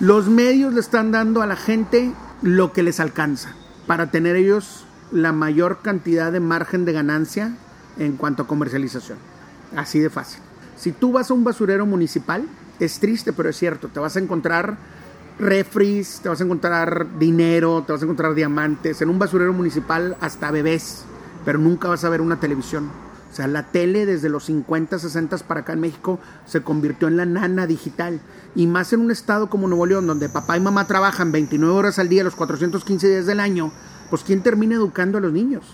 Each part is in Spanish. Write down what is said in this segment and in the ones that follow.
Los medios le están dando a la gente lo que les alcanza para tener ellos la mayor cantidad de margen de ganancia en cuanto a comercialización. Así de fácil. Si tú vas a un basurero municipal, es triste, pero es cierto, te vas a encontrar refris, te vas a encontrar dinero, te vas a encontrar diamantes, en un basurero municipal hasta bebés, pero nunca vas a ver una televisión. O sea, la tele desde los 50, 60 para acá en México se convirtió en la nana digital. Y más en un estado como Nuevo León, donde papá y mamá trabajan 29 horas al día, los 415 días del año, pues ¿quién termina educando a los niños?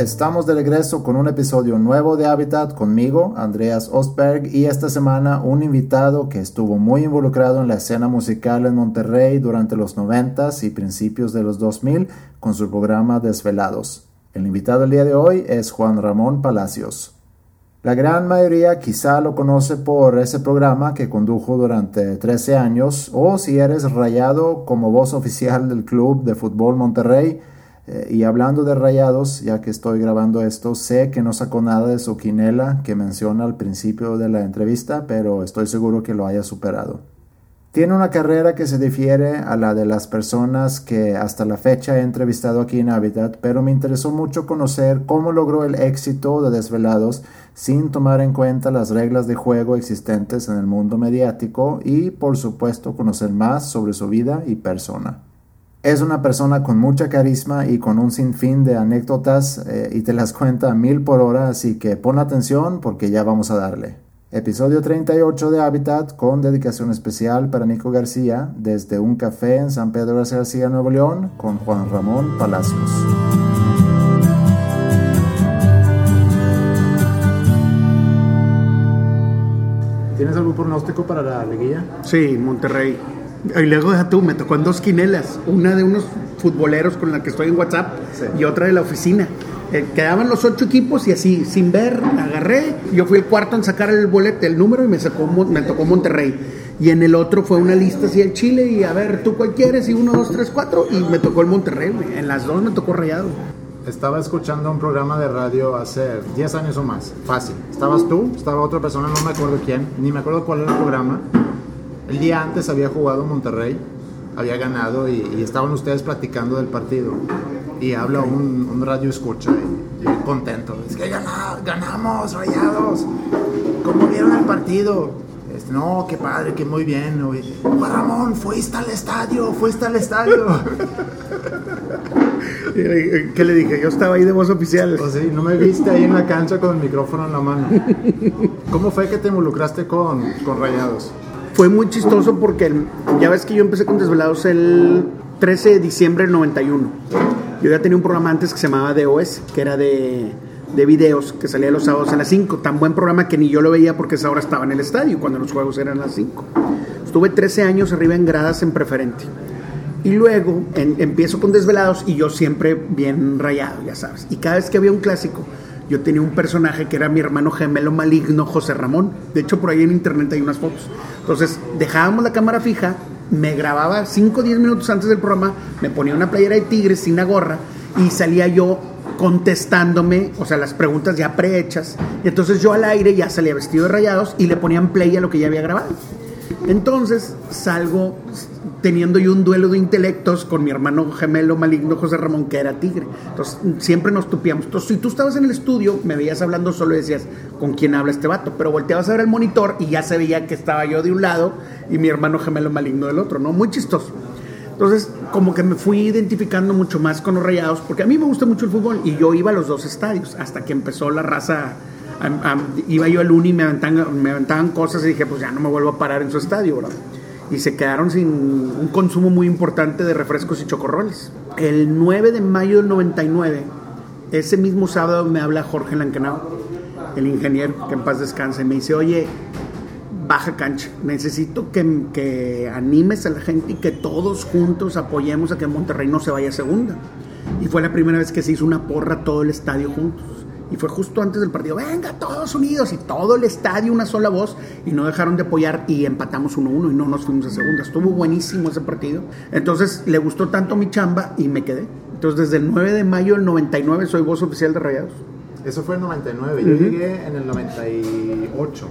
Estamos de regreso con un episodio nuevo de Habitat conmigo, Andreas Ostberg, y esta semana un invitado que estuvo muy involucrado en la escena musical en Monterrey durante los 90 y principios de los 2000 con su programa Desvelados. El invitado el día de hoy es Juan Ramón Palacios. La gran mayoría quizá lo conoce por ese programa que condujo durante 13 años o si eres rayado como voz oficial del Club de Fútbol Monterrey, eh, y hablando de rayados, ya que estoy grabando esto, sé que no sacó nada de su quinela que menciona al principio de la entrevista, pero estoy seguro que lo haya superado. Tiene una carrera que se difiere a la de las personas que hasta la fecha he entrevistado aquí en Habitat, pero me interesó mucho conocer cómo logró el éxito de Desvelados sin tomar en cuenta las reglas de juego existentes en el mundo mediático y, por supuesto, conocer más sobre su vida y persona. Es una persona con mucha carisma y con un sinfín de anécdotas eh, y te las cuenta a mil por hora, así que pon atención porque ya vamos a darle. Episodio 38 de Habitat con dedicación especial para Nico García desde un café en San Pedro de García, Nuevo León, con Juan Ramón Palacios. ¿Tienes algún pronóstico para la liguilla? Sí, Monterrey. Y luego deja tú, me tocó en dos quinelas, una de unos futboleros con la que estoy en WhatsApp y otra de la oficina. Eh, quedaban los ocho equipos y así, sin ver, agarré. Yo fui el cuarto en sacar el boleto, el número y me, sacó, me tocó Monterrey. Y en el otro fue una lista así el Chile y a ver, ¿tú cuál quieres? Y uno, dos, tres, cuatro. Y me tocó el Monterrey, En las dos me tocó rayado. Estaba escuchando un programa de radio hace 10 años o más. Fácil. Estabas tú, estaba otra persona, no me acuerdo quién, ni me acuerdo cuál era el programa el día antes había jugado Monterrey, había ganado y, estaban ustedes platicando del partido. Y habla un, radio escucha y, contento. Es que ganamos, rayados. ¿Cómo vieron el partido? Este, no, qué padre, que muy bien. Ramón, fuiste al estadio, fuiste al estadio. ¿Qué le dije? Yo estaba ahí de voz oficial. Pues sí, no me viste ahí en la cancha con el micrófono en la mano. ¿Cómo fue que te involucraste con, con Rayados? Fue muy chistoso porque ya ves que yo empecé con Desvelados el 13 de diciembre del 91. Yo ya tenía un programa antes que se llamaba DOS, que era de, de videos, que salía los sábados a las 5. Tan buen programa que ni yo lo veía porque esa hora estaba en el estadio, cuando los juegos eran a las 5. Estuve 13 años arriba en gradas en preferente. Y luego empiezo con Desvelados y yo siempre bien rayado, ya sabes. Y cada vez que había un clásico, yo tenía un personaje que era mi hermano gemelo maligno, José Ramón. De hecho, por ahí en internet hay unas fotos. Entonces, dejábamos la cámara fija, me grababa 5 o 10 minutos antes del programa, me ponía una playera de tigres sin la gorra y salía yo contestándome, o sea, las preguntas ya prehechas. Y entonces yo al aire ya salía vestido de rayados y le ponían play a lo que ya había grabado. Entonces salgo teniendo yo un duelo de intelectos con mi hermano gemelo maligno José Ramón, que era tigre. Entonces siempre nos tupiamos. Entonces, si tú estabas en el estudio, me veías hablando solo y decías, ¿con quién habla este vato? Pero volteabas a ver el monitor y ya se veía que estaba yo de un lado y mi hermano gemelo maligno del otro, ¿no? Muy chistoso. Entonces, como que me fui identificando mucho más con los rayados, porque a mí me gusta mucho el fútbol y yo iba a los dos estadios hasta que empezó la raza. iba yo al uni y me aventaban, me aventaban cosas y dije, pues ya no me vuelvo a parar en su estadio, ¿verdad? Y se quedaron sin un consumo muy importante de refrescos y chocorroles. El 9 de mayo del 99, ese mismo sábado me habla Jorge Lankenau, el ingeniero, que en paz descanse, y me dice, oye, baja cancha, necesito que, que animes a la gente y que todos juntos apoyemos a que Monterrey no se vaya a segunda. Y fue la primera vez que se hizo una porra todo el estadio juntos. Y fue justo antes del partido, venga, todos unidos, y todo el estadio una sola voz, y no dejaron de apoyar, y empatamos 1-1 y no nos fuimos a segunda. Estuvo buenísimo ese partido. Entonces le gustó tanto mi chamba y me quedé. Entonces desde el 9 de mayo del 99 soy voz oficial de Rayados. Eso fue en 99. Yo llegué en el 98.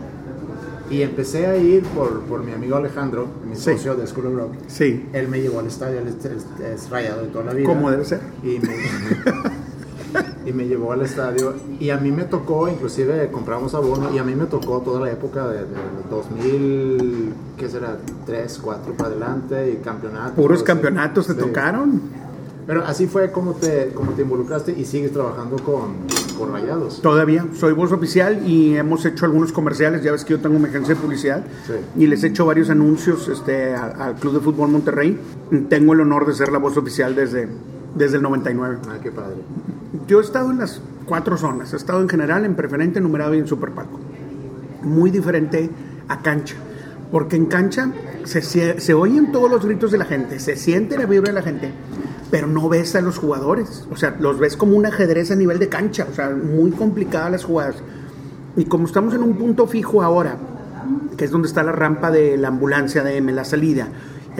Y empecé a ir por, por mi amigo Alejandro, mi Sí. socio de School of Rock. Sí, Él me llevó al estadio, él es rayado de toda la vida. como debe ser. Y me, y me llevó al estadio. Y a mí me tocó, inclusive compramos abono, y a mí me tocó toda la época de, de 2000, ¿qué será? 3, 4 para adelante, y campeonatos. Puros campeonatos te Sí. tocaron. Pero así fue como te, como te involucraste y sigues trabajando con, con Rayados. Todavía soy voz oficial y hemos hecho algunos comerciales. Ya ves que yo tengo mi agencia de publicidad Sí. y les he hecho varios anuncios este, al Club de Fútbol Monterrey. Tengo el honor de ser la voz oficial desde, desde el 99. Ah, qué padre. Yo he estado en las cuatro zonas. He estado en general, en preferente, numerado y en superpalco. Muy diferente a cancha. Porque en cancha se, se oyen todos los gritos de la gente, se siente la vibra de la gente, pero no ves a los jugadores. O sea, los ves como un ajedrez a nivel de cancha. O sea, muy complicadas las jugadas. Y como estamos en un punto fijo ahora, que es donde está la rampa de la ambulancia de M, la salida,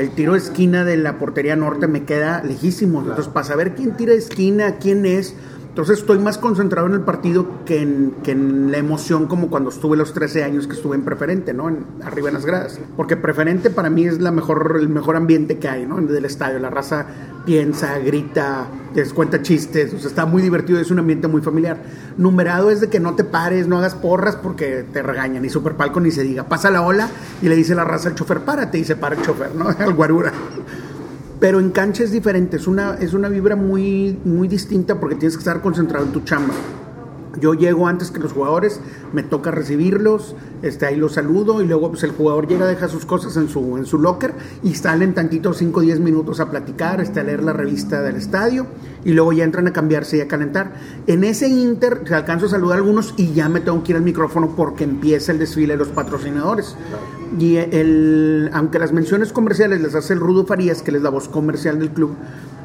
el tiro de esquina de la portería norte me queda lejísimo. Entonces, para saber quién tira de esquina, quién es, entonces estoy más concentrado en el partido que en, que en la emoción como cuando estuve los 13 años que estuve en preferente, ¿no? En- arriba en las gradas. Porque preferente para mí es la mejor, el mejor ambiente que hay, ¿no? Del estadio. La raza piensa, grita, les cuenta chistes, o sea, está muy divertido, es un ambiente muy familiar. Numerado es de que no te pares, no hagas porras porque te regañan. Y Superpalco ni se diga. Pasa la ola y le dice la raza al chofer, párate, y se para el chofer, ¿no? Al guarura. Pero en cancha es diferente, es una, es una vibra muy, muy distinta porque tienes que estar concentrado en tu chamba. Yo llego antes que los jugadores, me toca recibirlos, este, ahí los saludo y luego pues, el jugador llega, deja sus cosas en su, en su locker y salen tantito 5 o 10 minutos a platicar, este, a leer la revista del estadio y luego ya entran a cambiarse y a calentar. En ese inter alcanzo a saludar a algunos y ya me tengo que ir al micrófono porque empieza el desfile de los patrocinadores. Y el, aunque las menciones comerciales las hace el Rudo Farías, que es la voz comercial del club,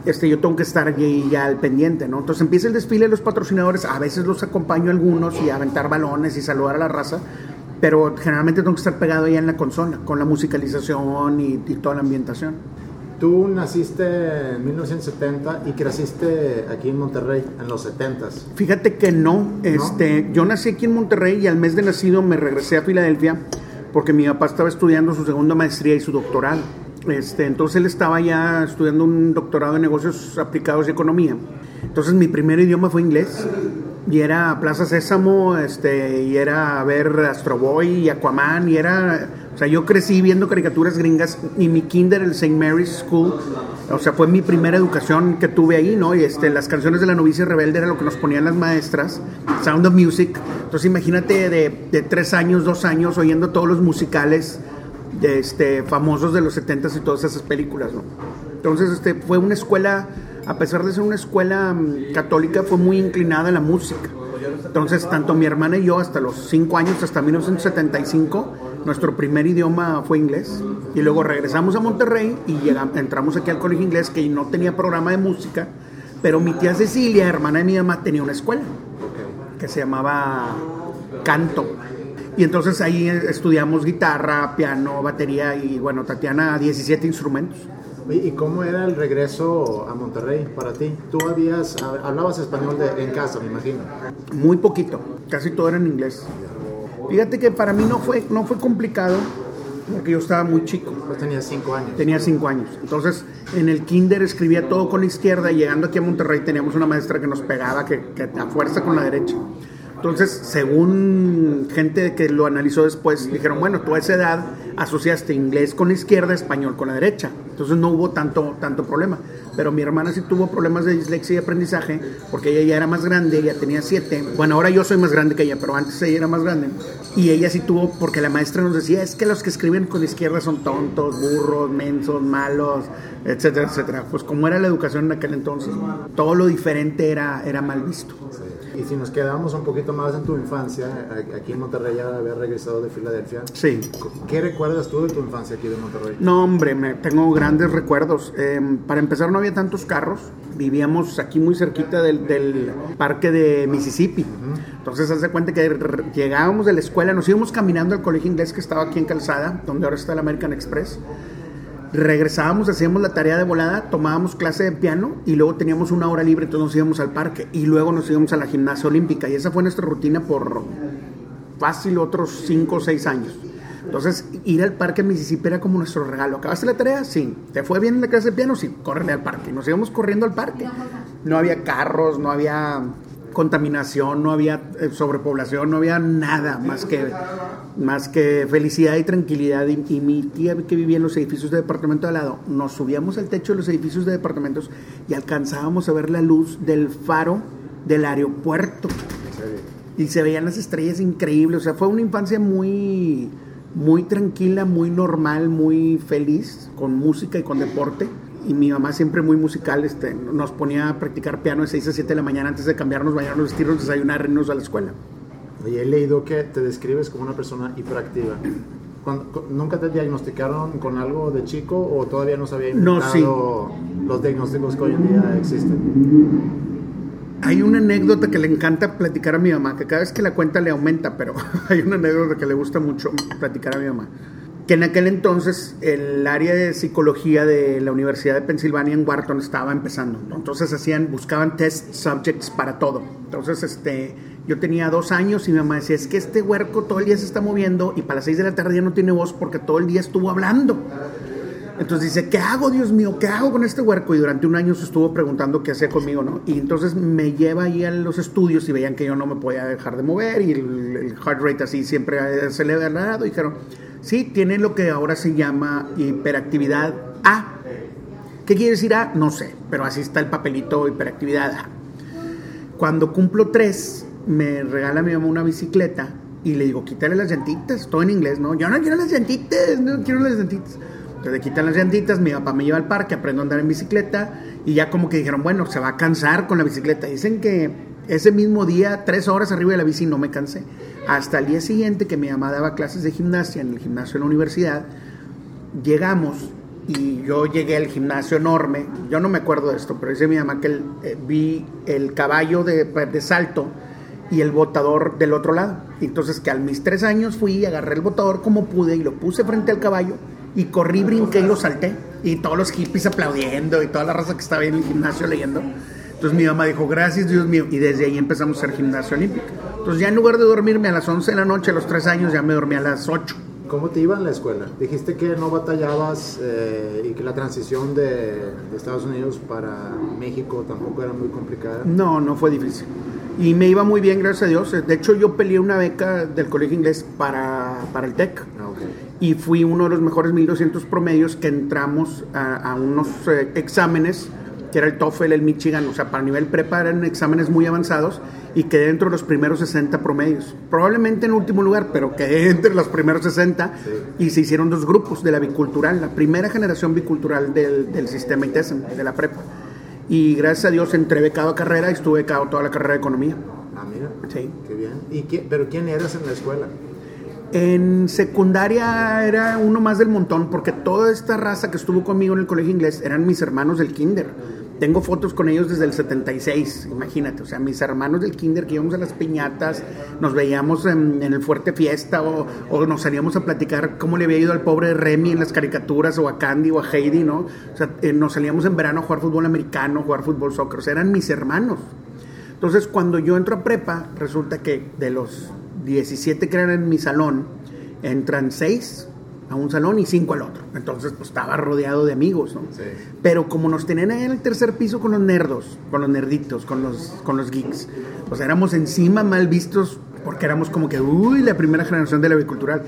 este, yo tengo que estar allí ya al pendiente, ¿no? Entonces empieza el desfile de los patrocinadores, a veces los acompaño a algunos y a aventar balones y saludar a la raza, pero generalmente tengo que estar pegado ya en la consola, con la musicalización y, y toda la ambientación. Tú naciste en 1970 y creciste aquí en Monterrey en los 70s. Fíjate que no, este, yo nací aquí en Monterrey y al mes de nacido me regresé a Filadelfia porque mi papá estaba estudiando su segunda maestría y su doctorado. Este, entonces él estaba ya estudiando un doctorado en negocios aplicados y economía. Entonces mi primer idioma fue inglés y era Plaza Sésamo, este, y era ver Astro Boy y Aquaman y era, o sea, yo crecí viendo caricaturas gringas y mi kinder el St. Mary's School, o sea, fue mi primera educación que tuve ahí, ¿no? Y este, las canciones de la novicia rebelde era lo que nos ponían las maestras, Sound of Music. Entonces imagínate de, de tres años, dos años oyendo todos los musicales este, famosos de los 70s y todas esas películas, ¿no? Entonces, este, fue una escuela, a pesar de ser una escuela mm, católica, fue muy inclinada a la música. Entonces, tanto mi hermana y yo, hasta los 5 años, hasta 1975, nuestro primer idioma fue inglés. Y luego regresamos a Monterrey y llegamos, entramos aquí al colegio inglés, que no tenía programa de música, pero mi tía Cecilia, hermana de mi mamá, tenía una escuela que se llamaba Canto. Y entonces ahí estudiamos guitarra, piano, batería y bueno, Tatiana 17 instrumentos. ¿Y cómo era el regreso a Monterrey para ti? Tú habías, hablabas español de- en casa, me imagino. Muy poquito, casi todo era en inglés. Fíjate que para mí no fue, no fue complicado porque yo estaba muy chico. Pues tenías cinco años. Tenía cinco años. Entonces, en el kinder escribía todo con la izquierda y llegando aquí a Monterrey teníamos una maestra que nos pegaba que, que a fuerza con la derecha. Entonces, según gente que lo analizó después, dijeron, bueno, tú a esa edad asociaste inglés con la izquierda, español con la derecha. Entonces no hubo tanto, tanto problema. Pero mi hermana sí tuvo problemas de dislexia y aprendizaje, porque ella ya era más grande, ella tenía siete. Bueno, ahora yo soy más grande que ella, pero antes ella era más grande. Y ella sí tuvo, porque la maestra nos decía, es que los que escriben con la izquierda son tontos, burros, mensos, malos, etcétera, etcétera. Pues como era la educación en aquel entonces, todo lo diferente era, era mal visto. Y si nos quedamos un poquito más en tu infancia, a- aquí en Monterrey ya habías regresado de Filadelfia. Sí. ¿Qué recuerdas tú de tu infancia aquí de Monterrey? No, hombre, me, tengo grandes recuerdos. Eh, para empezar, no había tantos carros. vivíamos aquí muy cerquita del, del parque de Mississippi. Entonces, haz de cuenta que llegábamos de la escuela, nos íbamos caminando al colegio inglés que estaba aquí en Calzada, donde ahora está el American Express. Regresábamos, hacíamos la tarea de volada, tomábamos clase de piano y luego teníamos una hora libre, entonces nos íbamos al parque y luego nos íbamos a la gimnasia olímpica. Y esa fue nuestra rutina por fácil otros 5 o 6 años. Entonces, ir al parque Mississippi era como nuestro regalo. ¿Acabaste la tarea? Sí. ¿Te fue bien en la clase de piano? Sí. Córrele al parque. Nos íbamos corriendo al parque. No había carros, no había contaminación, no había eh, sobrepoblación, no había nada más que, más que felicidad y tranquilidad. Y, mi tía que vivía en los edificios de departamento de al lado, nos subíamos al techo de los edificios de departamentos y alcanzábamos a ver la luz del faro del aeropuerto y se veían las estrellas increíbles. O sea, fue una infancia muy, muy tranquila, muy normal, muy feliz, con música y con deporte. Y mi mamá siempre muy musical, este, nos ponía a practicar piano de 6 a 7 de la mañana antes de cambiarnos, bañarnos, vestirnos, desayunar, irnos a la escuela. Oye, he leído que te describes como una persona hiperactiva. Cuando- ¿Nunca te diagnosticaron con algo de chico o todavía no se había No, inventado los diagnósticos que hoy en día existen? Hay una anécdota que le encanta platicar a mi mamá, que cada vez que la cuenta le aumenta, pero hay una anécdota que le gusta mucho platicar a mi mamá. Que en aquel entonces el área de psicología de la Universidad de Pensilvania en Wharton estaba empezando. ¿no? Entonces hacían, buscaban test subjects para todo. Entonces este, yo tenía dos años y mi mamá decía, es que este huerco todo el día se está moviendo y para las seis de la tarde ya no tiene voz porque todo el día estuvo hablando. Entonces dice, ¿qué hago, Dios mío? ¿Qué hago con este huerco? Y durante un año se estuvo preguntando qué hacía conmigo, ¿no? Y entonces me lleva ahí a los estudios y veían que yo no me podía dejar de mover y el, el heart rate así siempre acelerado. Y dijeron, sí, tiene lo que ahora se llama hiperactividad A. ¿Qué quiere decir A? No sé, pero así está el papelito hiperactividad A. Cuando cumplo tres, me regala mi mamá una bicicleta y le digo, quítale las llantitas, todo en inglés, ¿no? Yo no quiero las llantitas, no quiero las llantitas. Entonces le quitan las llantitas, mi papá me lleva al parque, aprendo a andar en bicicleta y ya como que dijeron, bueno, se va a cansar con la bicicleta. Dicen que ese mismo día, tres horas arriba de la bici, no me cansé. Hasta el día siguiente que mi mamá daba clases de gimnasia en el gimnasio de la universidad, llegamos y yo llegué al gimnasio enorme. Yo no me acuerdo de esto, pero dice mi mamá que eh, vi el caballo de, salto y el botador del otro lado. Entonces que a mis tres años fui agarré el botador como pude y lo puse frente al caballo y corrí, brinqué y lo salté. Y todos los hippies aplaudiendo y toda la raza que estaba en el gimnasio leyendo. Entonces mi mamá dijo, gracias Dios mío. Y desde ahí empezamos a hacer gimnasio olímpico. Entonces ya en lugar de dormirme a las 11 de la noche a los tres años, ya me dormí a las 8. ¿Cómo te iba en la escuela? Dijiste que no batallabas eh, y que la transición de, de Estados Unidos para México tampoco era muy complicada. No, no fue difícil. Y me iba muy bien, gracias a Dios. De hecho, yo peleé una beca del colegio inglés para, para el TEC. Ah, ok. Y fui uno de los mejores 1200 promedios que entramos a, a unos eh, exámenes, que era el TOEFL, el Michigan. O sea, para nivel prepa eran exámenes muy avanzados y quedé dentro de los primeros 60 promedios. Probablemente en último lugar, pero quedé entre los primeros 60 y se hicieron dos grupos de la bicultural, la primera generación bicultural del, del sistema ITESM, de la prepa. Y gracias a Dios entré becado a carrera y estuve becado toda la carrera de economía. Ah, mira. Sí. Qué bien. ¿Y qué- ¿Pero quién eras en la escuela? En secundaria era uno más del montón, porque toda esta raza que estuvo conmigo en el colegio inglés eran mis hermanos del kinder. Tengo fotos con ellos desde el 76, imagínate, o sea, mis hermanos del kinder que íbamos a las piñatas, nos veíamos en, el Fuerte Fiesta o, o nos salíamos a platicar cómo le había ido al pobre Remy en las caricaturas o a Candy o a Heidi, ¿no? O sea, eh, nos salíamos en verano a jugar fútbol americano, jugar fútbol soccer, o sea, eran mis hermanos. Entonces, cuando yo entro a prepa, resulta que de los 17 que eran en mi salón, entran 6 a un salón y 5 al otro. Entonces, pues estaba rodeado de amigos, ¿no? Sí. Pero como nos tenían ahí en el tercer piso con los nerdos, con los nerditos, con los, con los geeks, pues éramos encima mal vistos porque éramos como que, uy, la primera generación de la bicultural.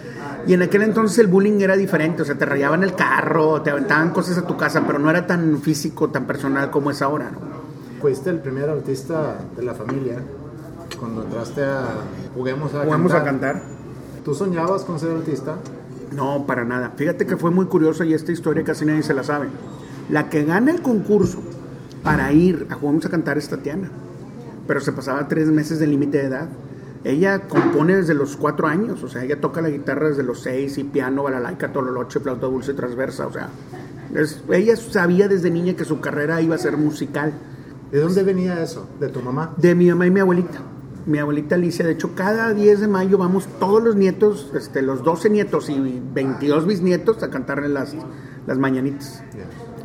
Y en aquel entonces el bullying era diferente, o sea, te rayaban el carro, te aventaban cosas a tu casa, pero no era tan físico, tan personal como es ahora, ¿no? Fuiste el primer artista de la familia cuando entraste a Juguemos a Jugamos Cantar. a cantar. ¿Tú soñabas con ser artista? No, para nada. Fíjate que fue muy curioso y esta historia casi nadie se la sabe. La que gana el concurso para ir a Jugamos a Cantar es Tatiana, pero se pasaba tres meses de límite de edad. Ella compone desde los cuatro años, o sea, ella toca la guitarra desde los seis y piano, balalaika, tololoche, flauta dulce, transversa, o sea, es- ella sabía desde niña que su carrera iba a ser musical. ¿De dónde venía eso? ¿De tu mamá? De mi mamá y mi abuelita. Mi abuelita Alicia, de hecho, cada 10 de mayo vamos todos los nietos, este, los 12 nietos y 22 bisnietos a cantarle las, las mañanitas.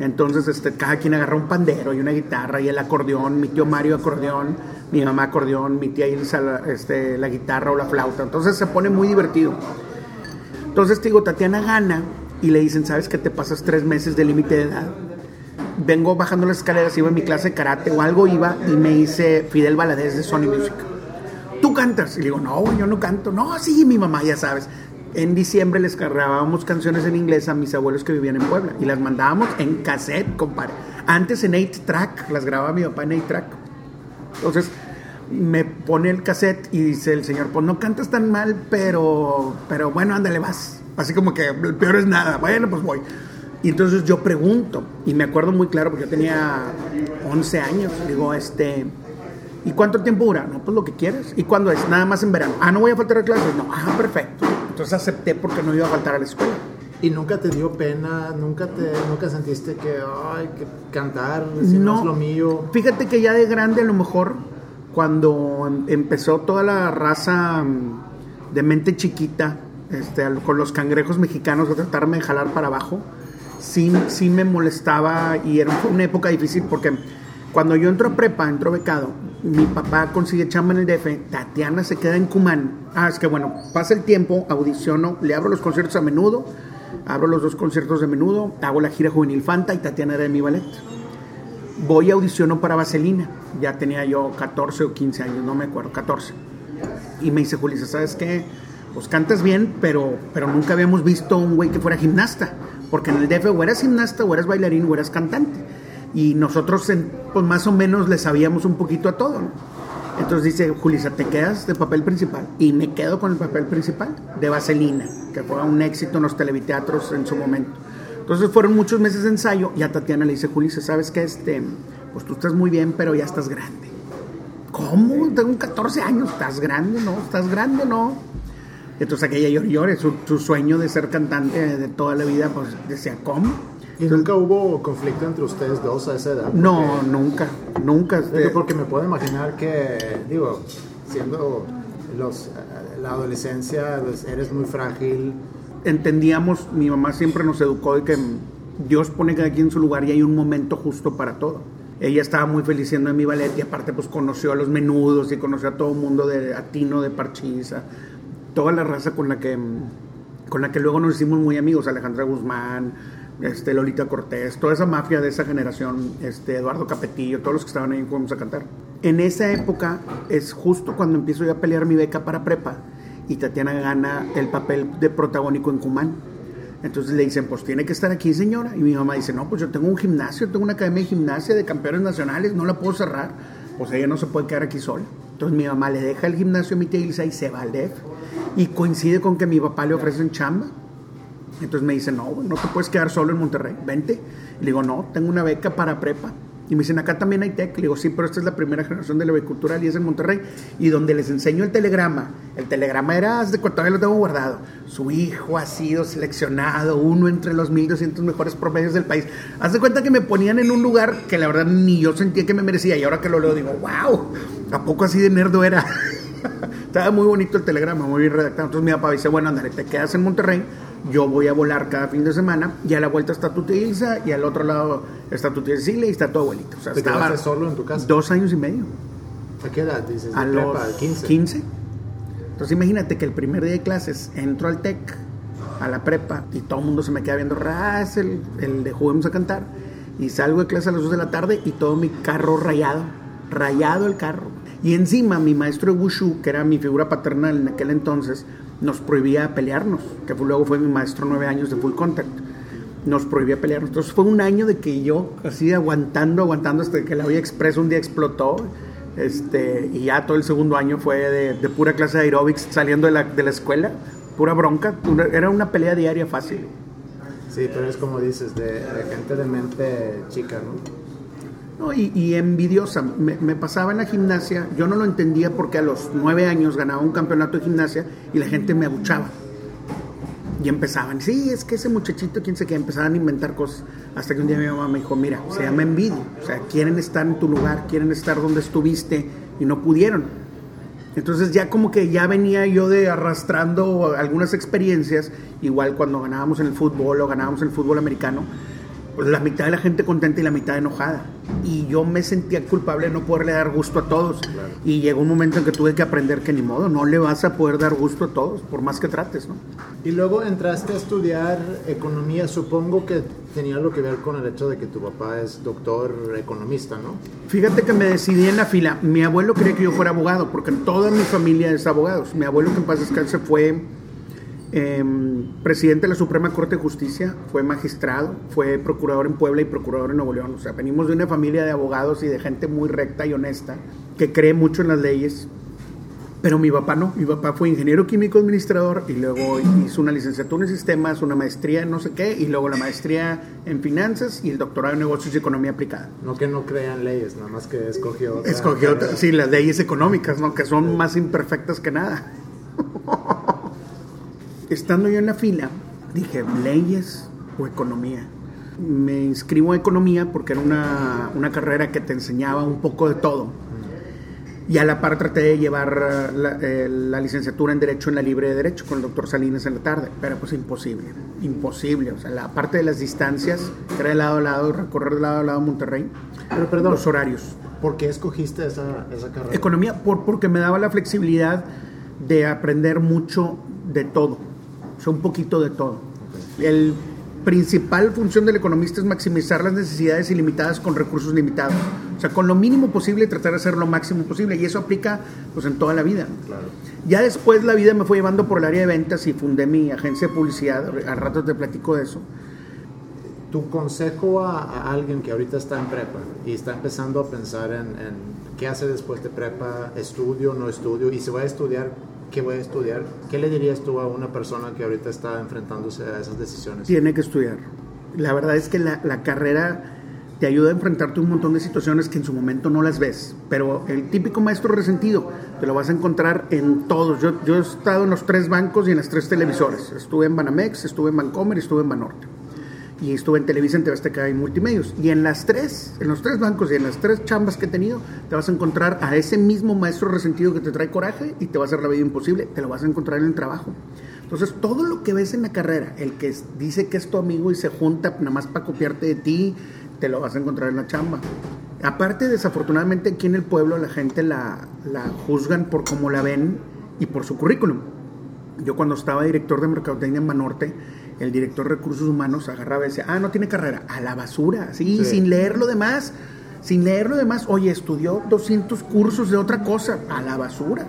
Entonces, este, cada quien agarra un pandero y una guitarra y el acordeón, mi tío Mario acordeón, mi mamá acordeón, mi tía Ilsa la, este, la guitarra o la flauta. Entonces se pone muy divertido. Entonces te digo, Tatiana gana y le dicen, ¿sabes que te pasas tres meses de límite de edad? Vengo bajando las escaleras, iba a mi clase de karate o algo iba y me hice Fidel Valadez de Sony Music. ¿Tú cantas? Y le digo, no, yo no canto. No, sí, mi mamá, ya sabes en diciembre les grabábamos canciones en inglés a mis abuelos que vivían en Puebla y las mandábamos en cassette, compadre. Antes en 8-track, las grababa mi papá en 8-track. Entonces me pone el cassette y dice el señor, pues no cantas tan mal, pero, pero bueno, ándale, vas. Así como que el peor es nada. Bueno, pues voy. Y entonces yo pregunto, y me acuerdo muy claro porque yo tenía 11 años, digo, este, ¿y cuánto tiempo dura? No, pues lo que quieres. ¿Y cuándo es? Nada más en verano. Ah, no voy a faltar a clases. No, ah, perfecto. Entonces acepté porque no iba a faltar a la escuela. ¿Y nunca te dio pena? ¿Nunca te nunca sentiste que, ay, que cantar si no, es lo mío? Fíjate que ya de grande a lo mejor, cuando em, empezó toda la raza mm, de mente chiquita, este, con los cangrejos mexicanos a tratarme de jalar para abajo, sí, sí me molestaba y era una época difícil porque cuando yo entro a prepa, entro becado, mi papá consigue chamba en el DF, Tatiana se queda en Cumán. Ah, es que bueno, pasa el tiempo, audiciono, le abro los conciertos a menudo, abro los dos conciertos de menudo, hago la gira juvenil Fanta y Tatiana era de mi ballet. Voy a audiciono para Vaselina, ya tenía yo 14 o 15 años, no me acuerdo, 14. Y me dice, Julissa, ¿sabes qué? Pues cantas bien, pero, pero nunca habíamos visto un güey que fuera gimnasta, porque en el DF o eras gimnasta, o eras bailarín, o eras cantante y nosotros pues más o menos le sabíamos un poquito a todo. Entonces dice, Julisa, te quedas de papel principal. Y me quedo con el papel principal de Vaselina, que fue un éxito en los televiteatros en su momento. Entonces fueron muchos meses de ensayo y a Tatiana le dice, Julisa, ¿sabes qué? Este, pues tú estás muy bien, pero ya estás grande. ¿Cómo? Tengo 14 años, ¿estás grande? No, ¿estás grande? No. Entonces aquella lloró, llore, su, su sueño de ser cantante de toda la vida, pues decía, ¿cómo? ¿Y nunca hubo conflicto entre ustedes dos a esa edad? no, nunca, nunca. Porque me puedo imaginar que, digo, siendo los, la adolescencia, pues, eres muy frágil. Entendíamos, mi mamá siempre nos educó de que Dios pone cada quien en su lugar y hay un momento justo para todo. Ella estaba muy feliz siendo en mi ballet y aparte pues conoció a los menudos y conoció a todo el mundo de Atino, de Parchisa, toda la raza con la que, con la que luego nos hicimos muy amigos, Alejandra Guzmán, este, Lolita Cortés, toda esa mafia de esa generación, este, Eduardo Capetillo, todos los que estaban ahí fuimos a cantar. En esa época es justo cuando empiezo yo a pelear mi beca para prepa y Tatiana gana el papel de protagónico en Cumán. Entonces le dicen, pues tiene que estar aquí, señora. Y mi mamá dice, no, pues yo tengo un gimnasio, tengo una academia de gimnasia de campeones nacionales, no la puedo cerrar. Pues ella no se puede quedar aquí sola. Entonces mi mamá le deja el gimnasio a mi tía Ilsa y se va al DF. Y coincide con que mi papá le ofrece un chamba entonces me dice, no, no te puedes quedar solo en Monterrey, vente. Le digo, no, tengo una beca para prepa. Y me dicen, acá también hay tech. Le digo, sí, pero esta es la primera generación de la cultural y es en Monterrey. Y donde les enseño el telegrama. El telegrama era, de todavía lo tengo guardado. Su hijo ha sido seleccionado, uno entre los 1200 mejores promedios del país. Haz de cuenta que me ponían en un lugar que la verdad ni yo sentía que me merecía. Y ahora que lo leo digo, wow, ¿a poco así de nerdo era? Estaba muy bonito el telegrama, muy bien redactado. Entonces mi papá dice, bueno, andale, te quedas en Monterrey yo voy a volar cada fin de semana y a la vuelta está tu tía Isa y al otro lado está tu tía Cecilia y está tu abuelito. O sea, ¿Te quedaste solo en tu casa? Dos años y medio. ¿A qué edad dices? A los 15. 15. Entonces imagínate que el primer día de clases entro al TEC, a la prepa, y todo el mundo se me queda viendo, ras, el, el de juguemos a cantar. Y salgo de clase a las 2 de la tarde y todo mi carro rayado, rayado el carro. Y encima mi maestro de Wushu, que era mi figura paternal en aquel entonces, nos prohibía pelearnos, que luego fue mi maestro nueve años de full contact. Nos prohibía pelearnos. Entonces fue un año de que yo así aguantando, aguantando hasta que la Vía Express un día explotó. Este, y ya todo el segundo año fue de, pura clase de aerobics saliendo de la, de la escuela, pura bronca. era una pelea diaria fácil. Sí, pero es como dices, de, de gente de mente chica, ¿no? Y, envidiosa. Me, pasaba en la gimnasia, yo no lo entendía porque a los nueve años ganaba un campeonato de gimnasia y la gente me abuchaba. Y empezaban, sí, es que ese muchachito, quién sé qué, empezaban a inventar cosas. Hasta que un día mi mamá me dijo, mira, se llama envidia. O sea, quieren estar en tu lugar, quieren estar donde estuviste y no pudieron. Entonces ya como que ya venía yo de arrastrando algunas experiencias, igual cuando ganábamos en el fútbol o ganábamos en el fútbol americano, la mitad de la gente contenta y la mitad enojada. Y yo me sentía culpable de no poderle dar gusto a todos. Y llegó un momento en que tuve que aprender que ni modo, no le vas a poder dar gusto a todos, por más que trates, ¿no? Y luego entraste a estudiar economía, supongo que tenía algo que ver con el hecho de que tu papá es doctor economista, ¿no? Fíjate que me decidí en la fila. Mi abuelo quería que yo fuera abogado, porque toda mi familia es abogados. Mi abuelo, que en paz descanse, fue eh, presidente de la Suprema Corte de Justicia, fue magistrado, fue procurador en Puebla y procurador en Nuevo León. O sea, venimos de una familia de abogados y de gente muy recta y honesta, que cree mucho en las leyes. Pero mi papá no, mi papá fue ingeniero químico administrador y luego hizo una licenciatura en sistemas, una maestría en no sé qué, y luego la maestría en finanzas y el doctorado en negocios y economía aplicada. No que no crean leyes, nada más que escogió otra. Escogió otra, sí, las leyes económicas, ¿no? Que son más imperfectas que nada. Estando yo en la fila, dije, ¿leyes o economía? Me inscribo a economía porque era una, una carrera que te enseñaba un poco de todo. Y a la par traté de llevar la, eh, la, licenciatura en Derecho en la Libre de Derecho con el doctor Salinas en la tarde, pero pues imposible, imposible. O sea, la parte de las distancias, era de lado a lado, recorrer de lado a lado Monterrey, pero perdón, los horarios. ¿Por qué escogiste esa, esa carrera? Economía, por, porque me daba la flexibilidad de aprender mucho de todo, o sea, un poquito de todo. Okay. El principal función del economista es maximizar las necesidades ilimitadas con recursos limitados. O sea, con lo mínimo posible tratar de hacer lo máximo posible. Y eso aplica pues en toda la vida. Claro. Ya después la vida me fue llevando por el área de ventas y fundé mi agencia de publicidad. Al rato te platico de eso. Tu consejo a, a alguien que ahorita está en prepa y está empezando a pensar en, en qué hace después de prepa, estudio, no estudio, y se va a estudiar ¿qué voy a estudiar? ¿Qué le dirías tú a una persona que ahorita está enfrentándose a esas decisiones? Tiene que estudiar. La verdad es que la, carrera te ayuda a enfrentarte a un montón de situaciones que en su momento no las ves. Pero el típico maestro resentido te lo vas a encontrar en todos. Yo, yo he estado en los tres bancos y en las tres televisores. Estuve en Banamex, estuve en Bancomer y estuve en Banorte y estuve en Televisa, en TV Azteca y Multimedios. Y en las tres, en los tres bancos y en las tres chambas que he tenido, te vas a encontrar a ese mismo maestro resentido que te trae coraje y te va a hacer la vida imposible, te lo vas a encontrar en el trabajo. Entonces, todo lo que ves en la carrera, el que dice que es tu amigo y se junta nada más para copiarte de ti, te lo vas a encontrar en la chamba. Aparte, desafortunadamente aquí en el pueblo la gente la, la juzgan por cómo la ven y por su currículum. Yo cuando estaba director de Mercadotecnia en Banorte, el director de recursos humanos agarraba y decía, ah, no tiene carrera, a la basura, sí, sí. sin leer lo demás, sin leer lo demás, oye, estudió 200 cursos de otra cosa, a la basura.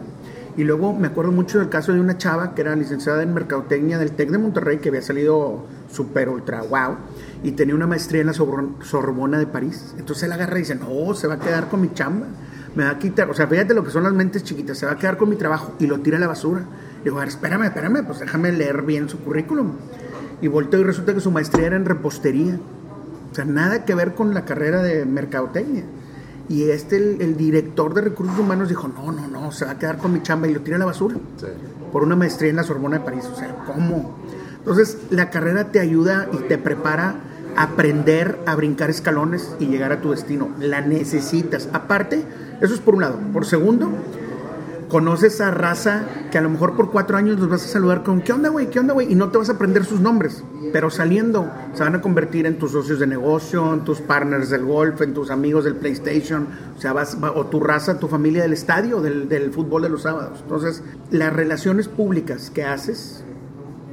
Y luego me acuerdo mucho del caso de una chava que era licenciada en Mercadotecnia del TEC de Monterrey, que había salido súper ultra wow, y tenía una maestría en la Sorbona de París. Entonces él agarra y dice, no, se va a quedar con mi chamba, me va a quitar, o sea, fíjate lo que son las mentes chiquitas, se va a quedar con mi trabajo y lo tira a la basura. Digo, a ver, espérame, espérame, pues déjame leer bien su currículum y volteo y resulta que su maestría era en repostería. O sea, nada que ver con la carrera de mercadotecnia. Y este, el, el, director de recursos humanos dijo, no, no, no, se va a quedar con mi chamba y lo tira a la basura. Sí. Por una maestría en la Sorbona de París. O sea, ¿cómo? Entonces, la carrera te ayuda y te prepara a aprender a brincar escalones y llegar a tu destino. La necesitas. Aparte, eso es por un lado. Por segundo, conoces a raza que a lo mejor por cuatro años los vas a saludar con ¿qué onda, güey? ¿qué onda, güey? Y no te vas a aprender sus nombres, pero saliendo se van a convertir en tus socios de negocio, en tus partners del golf, en tus amigos del PlayStation, o sea, vas, o tu raza, tu familia del estadio, del, del fútbol de los sábados. Entonces, las relaciones públicas que haces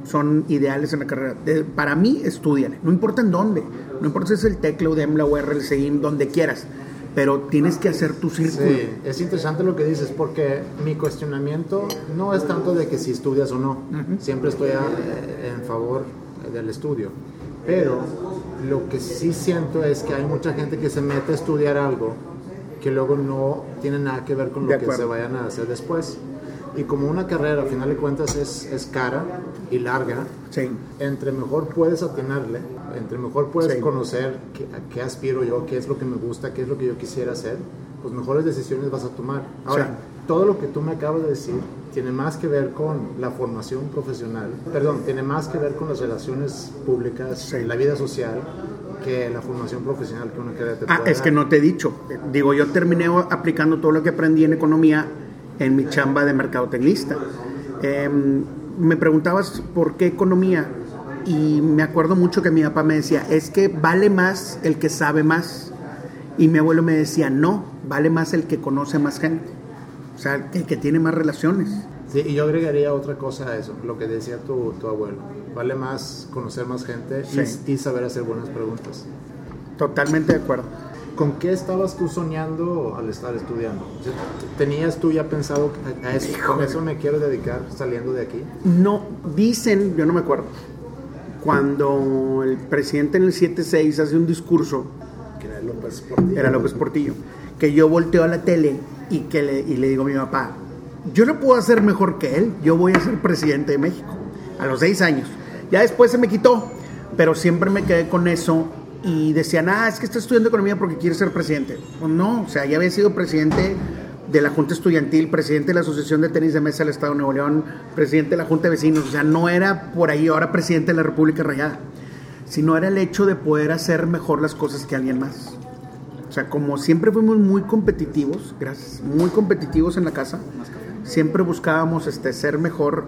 son ideales en la carrera. Para mí, estudian, no importa en dónde, no importa si es el TECLA, UDEM, UR, el CEIM, donde quieras pero tienes que hacer tu círculo. Sí, es interesante lo que dices porque mi cuestionamiento no es tanto de que si estudias o no, uh -huh. siempre estoy a, en favor del estudio, pero lo que sí siento es que hay mucha gente que se mete a estudiar algo que luego no tiene nada que ver con lo que se vayan a hacer después. Y como una carrera, al final de cuentas, es, es cara y larga, sí. entre mejor puedes atinarle, entre mejor puedes sí. conocer qué, a qué aspiro yo, qué es lo que me gusta, qué es lo que yo quisiera hacer, pues mejores decisiones vas a tomar. Ahora, sí. todo lo que tú me acabas de decir tiene más que ver con la formación profesional, perdón, tiene más que ver con las relaciones públicas, la vida social, que la formación profesional que uno quiere te Ah, es que dar. no te he dicho. Digo, yo terminé aplicando todo lo que aprendí en economía en mi chamba de mercadotecnista. Em, me preguntabas por qué economía y me acuerdo mucho que mi papá me decía, es que vale más el que sabe más. Y mi abuelo me decía, no, vale más el que conoce más gente. O sea, el que tiene más relaciones. Sí, y yo agregaría otra cosa a eso, lo que decía tu, tu abuelo. Vale más conocer más gente y- Sí. y, saber hacer buenas preguntas. Totalmente de acuerdo. ¿Con qué estabas tú soñando al estar estudiando? ¿Tenías tú ya pensado a eso? ¿Con eso me quiero dedicar saliendo de aquí? No, dicen, yo no me acuerdo, cuando el presidente en el 7-6 hace un discurso, Que era López Portillo. era López Portillo, que yo volteo a la tele y, que le, y le digo a mi papá, yo no puedo hacer mejor que él, yo voy a ser presidente de México, a los seis años. Ya después se me quitó, pero siempre me quedé con eso y decían, ah, es que está estudiando economía porque quiere ser presidente. Pues no, o sea, ya había sido presidente de la Junta Estudiantil, presidente de la Asociación de Tenis de Mesa del Estado de Nuevo León, presidente de la Junta de Vecinos, o sea, no era por ahí ahora presidente de la República Rayada, sino era el hecho de poder hacer mejor las cosas que alguien más. O sea, como siempre fuimos muy competitivos, gracias, muy competitivos en la casa, siempre buscábamos este, ser mejor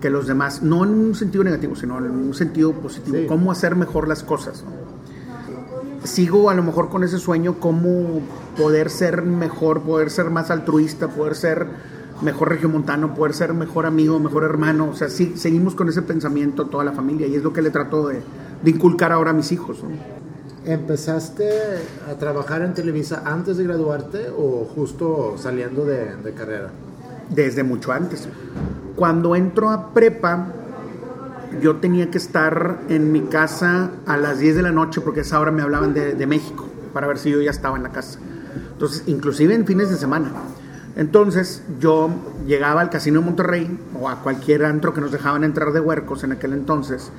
que los demás, no en un sentido negativo, sino en un sentido positivo, Sí. cómo hacer mejor las cosas. ¿no? Sigo a lo mejor con ese sueño, cómo poder ser mejor, poder ser más altruista, poder ser mejor regiomontano, poder ser mejor amigo, mejor hermano. O sea, sí, seguimos con ese pensamiento toda la familia y es lo que le trato de, de inculcar ahora a mis hijos. ¿no? ¿Empezaste a trabajar en Televisa antes de graduarte o justo saliendo de, de carrera? desde mucho antes. Cuando entro a prepa, yo tenía que estar en mi casa a las 10 de la noche porque a esa hora me hablaban de, de México para ver si yo ya estaba en la casa. Entonces, inclusive en fines de semana. Entonces, yo llegaba al Casino de Monterrey o a cualquier antro que nos dejaban entrar de huercos en aquel entonces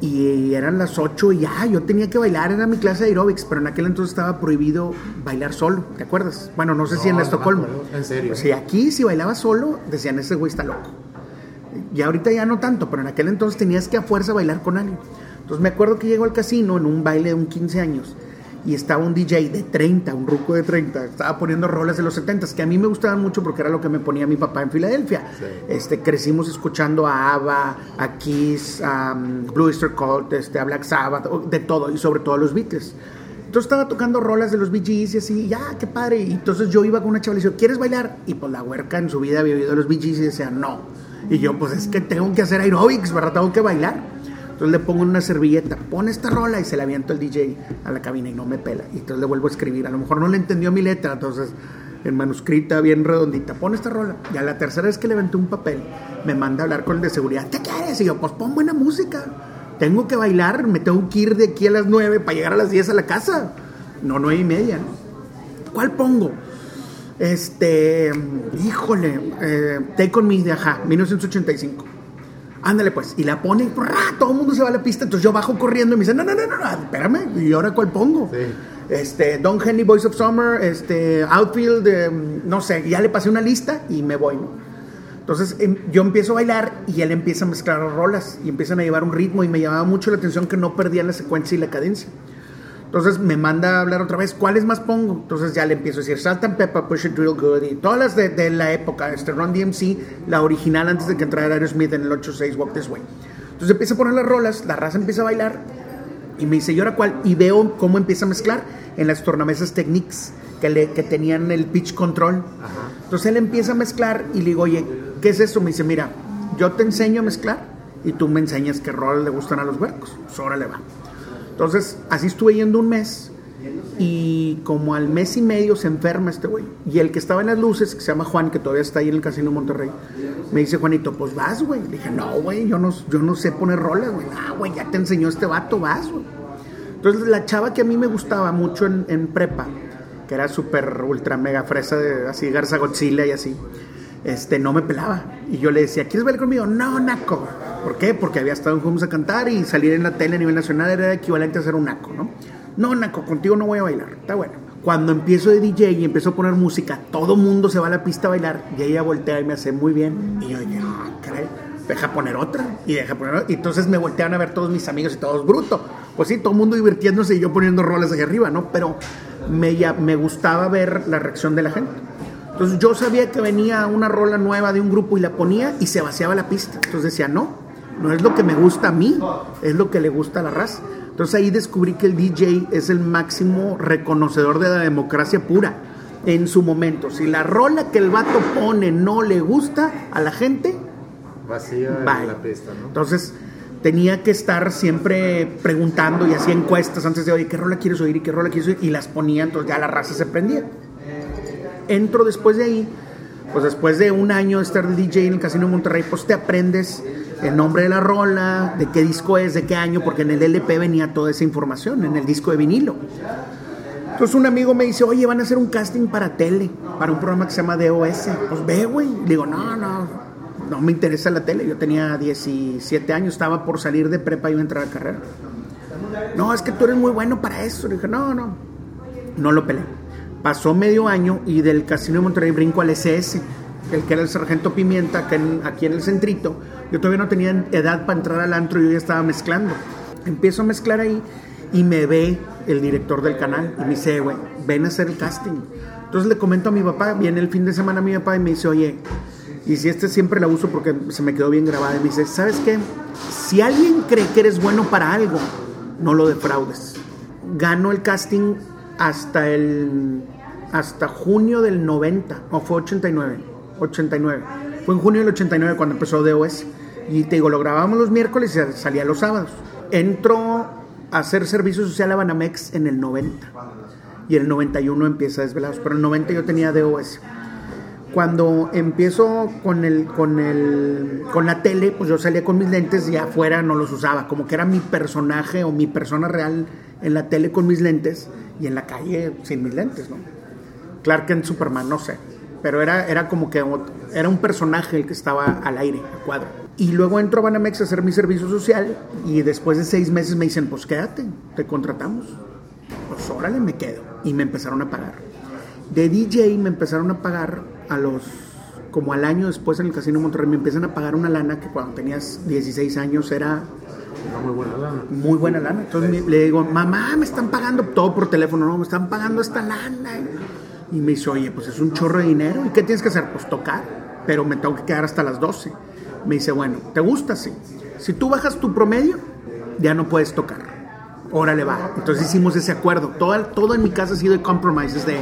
y eran las 8 y ya, yo tenía que bailar, era mi clase de aeróbics, pero en aquel entonces estaba prohibido bailar solo, ¿te acuerdas? Bueno, no sé si en No, Estocolmo. en serio. Sí, aquí si bailaba solo, decían, ese güey está loco. Y ahorita ya no tanto, pero en aquel entonces tenías que a fuerza bailar con alguien. Entonces me acuerdo que llego al casino en un baile de un 15 años y estaba un DJ de 30, un ruco de 30, estaba poniendo rolas de los 70 que a mí me gustaban mucho porque era lo que me ponía mi papá en Filadelfia. Sí. Este, crecimos escuchando a ABBA, a Kiss, a um, Blue Oyster Cult, este, a Black Sabbath, de todo, y sobre todo a los Beatles. Entonces estaba tocando rolas de los Bee Gees y así, ya, qué padre. Y entonces yo iba con una chaval y decía, ¿quieres bailar? Y pues la huerca en su vida había oído los Bee Gees y decía, no. Y yo, pues es que tengo que hacer aeróbics, ¿verdad? Tengo que bailar. Entonces le pongo una servilleta, pon esta rola y se la aviento el DJ a la cabina y no me pela. Y entonces le vuelvo a escribir. A lo mejor no le entendió mi letra, entonces en manuscrita bien redondita, pon esta rola. Y a la tercera vez que le aventé un papel, me manda a hablar con el de seguridad. ¿Qué quieres? Y yo, pues pon buena música. Tengo que bailar, me tengo que ir de aquí a las 9 para llegar a las 10 a la casa. No, nueve y media, ¿no? ¿Cuál pongo? Este, híjole, eh, Take On Me de Ajá, 1985. Ándale pues, y la pone y ¡ra! todo el mundo se va a la pista, entonces yo bajo corriendo y me dice, no, no, no, no, no, espérame, ¿y ahora cuál pongo? Sí. Este, Don Henry, Voice of Summer, este, Outfield, eh, no sé, ya le pasé una lista y me voy, ¿no? Entonces em, yo empiezo a bailar y él empieza a mezclar las rolas y empiezan a llevar un ritmo y me llamaba mucho la atención que no perdían la secuencia y la cadencia. Entonces me manda a hablar otra vez, ¿cuáles más pongo? Entonces ya le empiezo a decir Salt and Pepper, Push It Real Good y todas las de, de la época, este Run DMC, la original antes de que entrara Aerosmith en el 8-6 Walk This Way. Entonces empieza a poner las rolas, la raza empieza a bailar y me dice, ¿y ahora cuál? Y veo cómo empieza a mezclar en las tornamesas Technics que, le, que tenían el pitch control. Entonces él empieza a mezclar y le digo, oye, ¿qué es eso? Me dice, mira, yo te enseño a mezclar y tú me enseñas qué roles le gustan a los huercos. Pues órale va. Entonces, así estuve yendo un mes y como al mes y medio se enferma este güey. Y el que estaba en las luces, que se llama Juan, que todavía está ahí en el Casino Monterrey, me dice, Juanito, pues vas, güey. Le dije, no, güey, yo no, yo no sé poner rolas, güey. Ah, güey, ya te enseñó este vato, vas, güey. Entonces, la chava que a mí me gustaba mucho en, en prepa, que era súper ultra mega fresa, de, así Garza Godzilla y así, este, no me pelaba. Y yo le decía, ¿quieres bailar conmigo? No, naco. ¿Por qué? Porque había estado en Homes a cantar y salir en la tele a nivel nacional era equivalente a ser un naco, ¿no? No, naco, contigo no voy a bailar. Está bueno. Cuando empiezo de DJ y empiezo a poner música, todo mundo se va a la pista a bailar y ella voltea y me hace muy bien. Y yo dije, ah, caray, deja poner otra y deja poner otra. Y entonces me voltean a ver todos mis amigos y todos bruto. Pues sí, todo el mundo divirtiéndose y yo poniendo roles allá arriba, ¿no? Pero me, me gustaba ver la reacción de la gente. Entonces yo sabía que venía una rola nueva de un grupo y la ponía y se vaciaba la pista. Entonces decía, no, no es lo que me gusta a mí, es lo que le gusta a la raza. Entonces ahí descubrí que el DJ es el máximo reconocedor de la democracia pura en su momento. Si la rola que el vato pone no le gusta a la gente, Vacía la pista, ¿no? entonces tenía que estar siempre preguntando y hacía encuestas antes de, oye, ¿qué rola quieres oír y qué rola quieres oír? Y las ponía, entonces ya la raza se prendía. Entro después de ahí, pues después de un año de estar de DJ en el Casino de Monterrey, pues te aprendes el nombre de la rola, de qué disco es, de qué año, porque en el LP venía toda esa información, en el disco de vinilo. Entonces un amigo me dice, oye, van a hacer un casting para tele, para un programa que se llama DOS. Pues ve, güey. Digo, no, no, no me interesa la tele. Yo tenía 17 años, estaba por salir de prepa y iba a entrar a carrera. No, es que tú eres muy bueno para eso. Le dije, no, no. No lo peleé. Pasó medio año y del Casino de Monterrey brinco al SS, el que era el Sargento Pimienta, que en- aquí en el centrito. Yo todavía no tenía edad para entrar al antro y yo ya estaba mezclando. Empiezo a mezclar ahí y me ve el director del canal y me dice, güey, ven a hacer el casting. Entonces le comento a mi papá, viene el fin de semana mi papá y me dice, oye, y si este siempre la uso porque se me quedó bien grabada, y me dice, ¿sabes qué? Si alguien cree que eres bueno para algo, no lo defraudes. Gano el casting hasta el hasta junio del 90, o fue 89, 89. Fue en junio del 89 cuando empezó DOS. Y te digo, lo grabábamos los miércoles y salía los sábados. Entro a hacer servicio social a Banamex en el 90. Y el 91 empieza Desvelados. Pero en el 90 yo tenía DOS. Cuando empiezo con el, con el, con la tele, pues yo salía con mis lentes y afuera no los usaba, como que era mi personaje o mi persona real en la tele con mis lentes y en la calle sin mis lentes, ¿no? Clark Kent Superman, no sé, pero era, era como que era un personaje el que estaba al aire, a cuadro. Y luego entro a Banamex a hacer mi servicio social y después de seis meses me dicen, pues quédate, te contratamos. Pues órale, me quedo. Y me empezaron a pagar. De DJ me empezaron a pagar a los, como al año después en el Casino Monterrey, me empiezan a pagar una lana que cuando tenías 16 años era Era muy buena lana. muy buena lana. Entonces le digo, mamá, me están pagando todo por teléfono, no, me están pagando esta lana. Y me dice, oye, pues es un chorro de dinero. ¿Y qué tienes que hacer? Pues tocar, pero me tengo que quedar hasta las 12. Me dice, bueno, ¿te gusta? Sí. Si tú bajas tu promedio, ya no puedes tocar. Órale, va. Entonces hicimos ese acuerdo. Todo, todo en mi casa ha sido de compromises, de,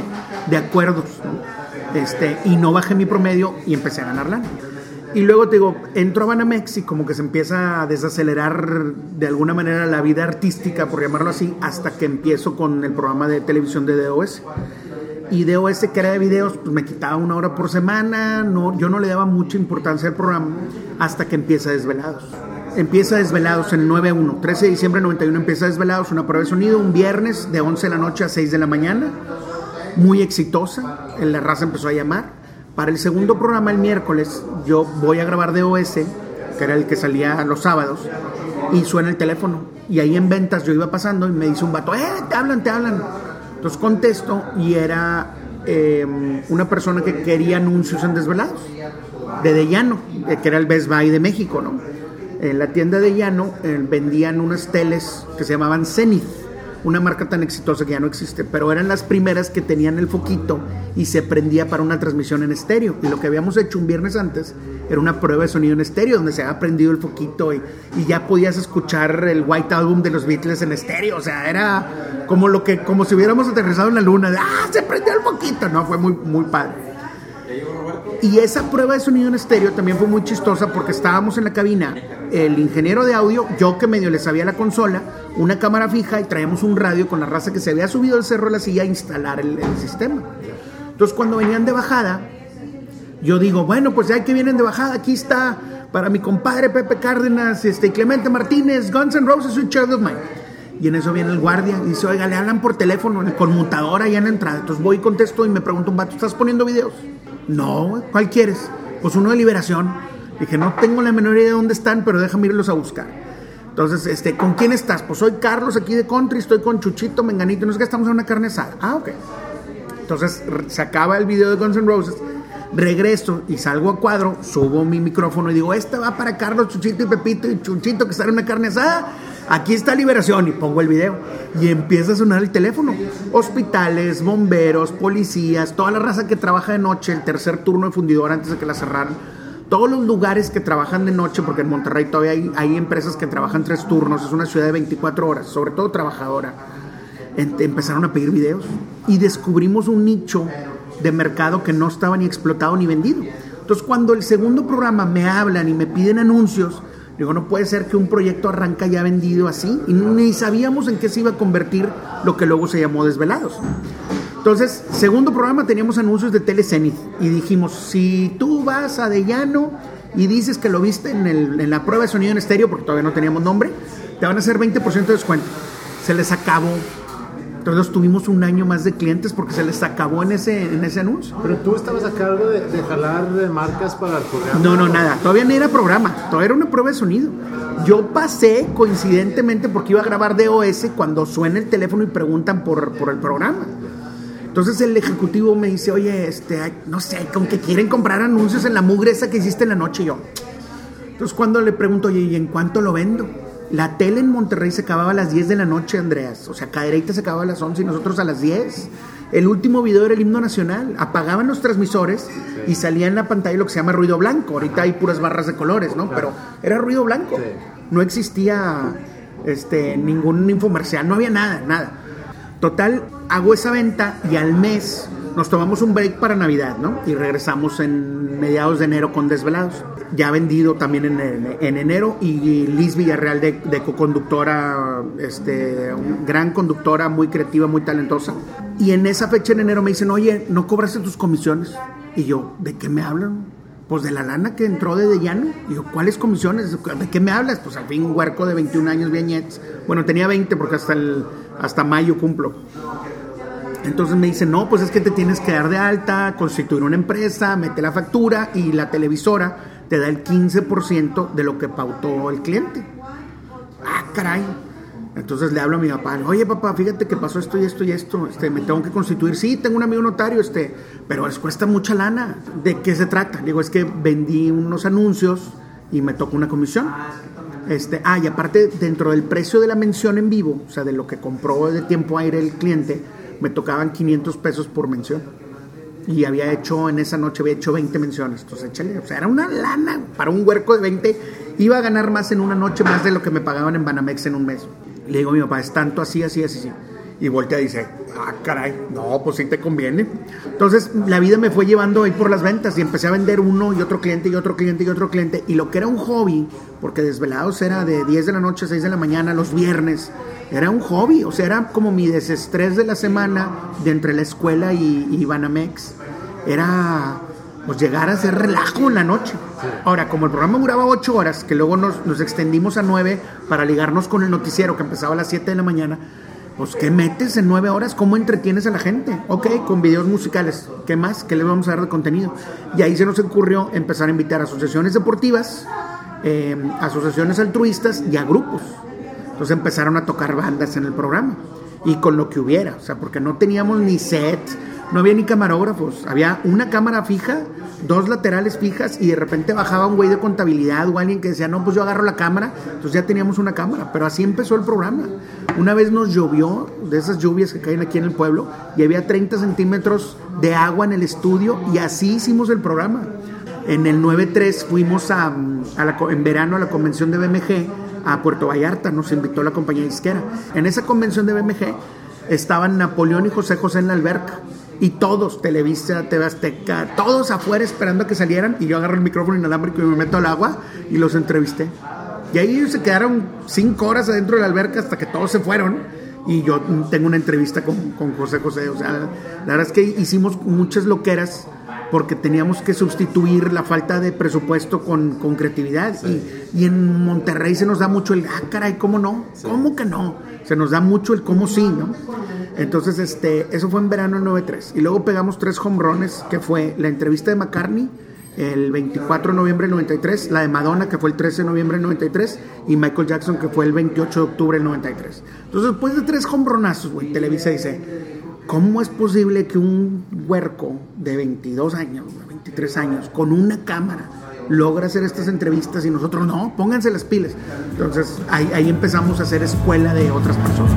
de acuerdos. ¿no? Este, y no bajé mi promedio y empecé a ganar lana. Y luego te digo, entro a Banamex y como que se empieza a desacelerar de alguna manera la vida artística, por llamarlo así, hasta que empiezo con el programa de televisión de DOS. Y DOS, que era de videos, pues me quitaba una hora por semana, no, yo no le daba mucha importancia al programa hasta que empieza Desvelados. Empieza Desvelados en el 9-1, 13 de diciembre del 91 empieza Desvelados, una prueba de sonido, un viernes de 11 de la noche a 6 de la mañana, muy exitosa, la raza empezó a llamar. Para el segundo programa el miércoles yo voy a grabar DOS, que era el que salía los sábados, y suena el teléfono. Y ahí en ventas yo iba pasando y me dice un vato, ¡eh, te hablan, te hablan! Entonces contesto y era eh, una persona que quería anuncios en Desvelados, de De Llano, eh, que era el Best Buy de México, ¿no? En la tienda de Llano eh, vendían unas teles que se llamaban Zenith, una marca tan exitosa que ya no existe, pero eran las primeras que tenían el foquito y se prendía para una transmisión en estéreo. Y lo que habíamos hecho un viernes antes era una prueba de sonido en estéreo, donde se había prendido el foquito y, y ya podías escuchar el White Album de los Beatles en estéreo. O sea, era como lo que, como si hubiéramos aterrizado en la luna, de ¡ah! se prendió el foquito. No, fue muy, muy padre. Y esa prueba de sonido en estéreo también fue muy chistosa porque estábamos en la cabina, el ingeniero de audio, yo que medio le sabía la consola, una cámara fija y traíamos un radio con la raza que se había subido al cerro de la silla a instalar el, sistema. Entonces cuando venían de bajada, yo digo, bueno, pues ya que vienen de bajada, aquí está para mi compadre Pepe Cárdenas, este, Clemente Martínez, Guns N' Roses y Child of Mine. Y en eso viene el guardia y dice, oiga, le hablan por teléfono, en el allá en la entrada. Entonces voy y contesto y me pregunto un vato, ¿estás poniendo videos? No, ¿cuál quieres? Pues uno de liberación. Dije, no tengo la menor idea de dónde están, pero déjame irlos a buscar. Entonces, este, ¿con quién estás? Pues soy Carlos aquí de Country, estoy con Chuchito, Menganito, no sé qué, estamos en una carne asada. Ah, ok. Entonces se acaba el video de Guns N' Roses, regreso y salgo a cuadro, subo mi micrófono y digo, este va para Carlos, Chuchito y Pepito y Chuchito que están en una carne asada. Aquí está Liberación y pongo el video y empieza a sonar el teléfono. Hospitales, bomberos, policías, toda la raza que trabaja de noche, el tercer turno de fundidor antes de que la cerraran. Todos los lugares que trabajan de noche, porque en Monterrey todavía hay, hay empresas que trabajan tres turnos, es una ciudad de 24 horas, sobre todo trabajadora. Em- Empezaron a pedir videos y descubrimos un nicho de mercado que no estaba ni explotado ni vendido. Entonces, cuando el segundo programa me hablan y me piden anuncios, digo, no puede ser que un proyecto arranca ya vendido así y ni sabíamos en qué se iba a convertir lo que luego se llamó Desvelados. Entonces, segundo programa teníamos anuncios de Telecenit y dijimos, si tú vas a De Llano y dices que lo viste en, el- en la prueba de sonido en estéreo, porque todavía no teníamos nombre, te van a hacer 20% de descuento. Se les acabó. Entonces tuvimos un año más de clientes porque se les acabó en ese, en ese anuncio. Pero tú estabas a cargo de, de jalar de marcas para el programa. No, no, nada. Todavía no era programa. Todavía era una prueba de sonido. Yo pasé coincidentemente porque iba a grabar DOS cuando suena el teléfono y preguntan por, por el programa. Entonces el ejecutivo me dice, oye, este, ay, no sé, con que quieren comprar anuncios en la mugre esa que hiciste en la noche Y yo. Entonces cuando le pregunto, oye, ¿y en cuánto lo vendo? La tele en Monterrey se acababa a las 10 de la noche, Andreas. O sea, Cadereyta se acababa a las 11 y nosotros a las 10. El último video era el himno nacional. Apagaban los transmisores y salía en la pantalla lo que se llama ruido blanco. Ahorita hay puras barras de colores, ¿no? Pero era ruido blanco. Sí. No existía este, ningún infomercial, no había nada, nada. Total, hago esa venta y al mes nos tomamos un break para Navidad, ¿no? Y regresamos en mediados de enero con Desvelados. Ya vendido también en, en- en enero y Liz Villarreal de, de co-conductora, este, gran conductora, muy creativa, muy talentosa. Y en esa fecha en enero me dicen, oye, ¿no cobraste tus comisiones? Y yo, ¿de qué me hablan? Pues de la lana que entró de De Llano. Y yo, ¿cuáles comisiones? ¿De qué me hablas? Pues al fin un huerco de 21 años, Viañets. Bueno, tenía 20 porque hasta, el, hasta mayo cumplo. Entonces me dicen, no, pues es que te tienes que dar de alta, constituir una empresa, mete la factura y la televisora te da el 15% de lo que pautó el cliente. Ah, caray. Entonces le hablo a mi papá, oye papá, fíjate que pasó esto y esto y esto, este, me tengo que constituir. Sí, tengo un amigo notario, este, pero les cuesta mucha lana. ¿De qué se trata? Digo, es que vendí unos anuncios y me toca una comisión. Este, ah, y aparte, dentro del precio de la mención en vivo, o sea, de lo que compró de tiempo aire el cliente, me tocaban 500 pesos por mención. Y había hecho, en esa noche había hecho 20 menciones. Entonces, échale, o sea, era una lana para un huerco de 20. Iba a ganar más en una noche, más de lo que me pagaban en Banamex en un mes. Le digo a mi papá, es tanto así, así, así, así. Y voltea y dice, ah, caray, no, pues sí te conviene. Entonces, la vida me fue llevando ahí por las ventas y empecé a vender uno y otro cliente y otro cliente y otro cliente. Y lo que era un hobby, porque Desvelados era de 10 de la noche a 6 de la mañana, los viernes, era un hobby, o sea, era como mi desestrés de la semana de entre la escuela y, y Banamex. Era pues llegar a hacer relajo en la noche. Ahora, como el programa duraba 8 horas, que luego nos, nos extendimos a 9 para ligarnos con el noticiero que empezaba a las 7 de la mañana, pues ¿qué metes en 9 horas? ¿Cómo entretienes a la gente? Ok, con videos musicales. ¿Qué más? ¿Qué les vamos a dar de contenido? Y ahí se nos ocurrió empezar a invitar a asociaciones deportivas, eh, asociaciones altruistas y a grupos. Entonces empezaron a tocar bandas en el programa y con lo que hubiera, o sea, porque no teníamos ni set, no había ni camarógrafos, había una cámara fija, dos laterales fijas y de repente bajaba un güey de contabilidad o alguien que decía, no, pues yo agarro la cámara, entonces ya teníamos una cámara, pero así empezó el programa. Una vez nos llovió, de esas lluvias que caen aquí en el pueblo, y había 30 centímetros de agua en el estudio y así hicimos el programa. En el 9-3 fuimos a, a la en verano a la convención de BMG a Puerto Vallarta, nos invitó la compañía disquera. En esa convención de BMG estaban Napoleón y José José en la alberca. Y todos, Televisa, TV Azteca, todos afuera esperando a que salieran. Y yo agarro el micrófono inalámbrico y me meto al agua y los entrevisté. Y ahí se quedaron cinco horas adentro de la alberca hasta que todos se fueron. Y yo tengo una entrevista con, con José José. O sea, la verdad es que hicimos muchas loqueras porque teníamos que sustituir la falta de presupuesto con, con creatividad. Y, y en Monterrey se nos da mucho el, ah, caray, ¿cómo no? ¿Cómo que no? Se nos da mucho el cómo sí, ¿no? Entonces, este, eso fue en verano del 93. Y luego pegamos tres hombrones, que fue la entrevista de McCartney, el 24 de noviembre del 93, la de Madonna, que fue el 13 de noviembre del 93, y Michael Jackson, que fue el 28 de octubre del 93. Entonces, después de tres hombronazos, güey, Televisa dice, ¿cómo es posible que un huerco de 22 años, 23 años, con una cámara, logra hacer estas entrevistas y nosotros no? Pónganse las pilas. Entonces ahí, ahí empezamos a hacer escuela de otras personas.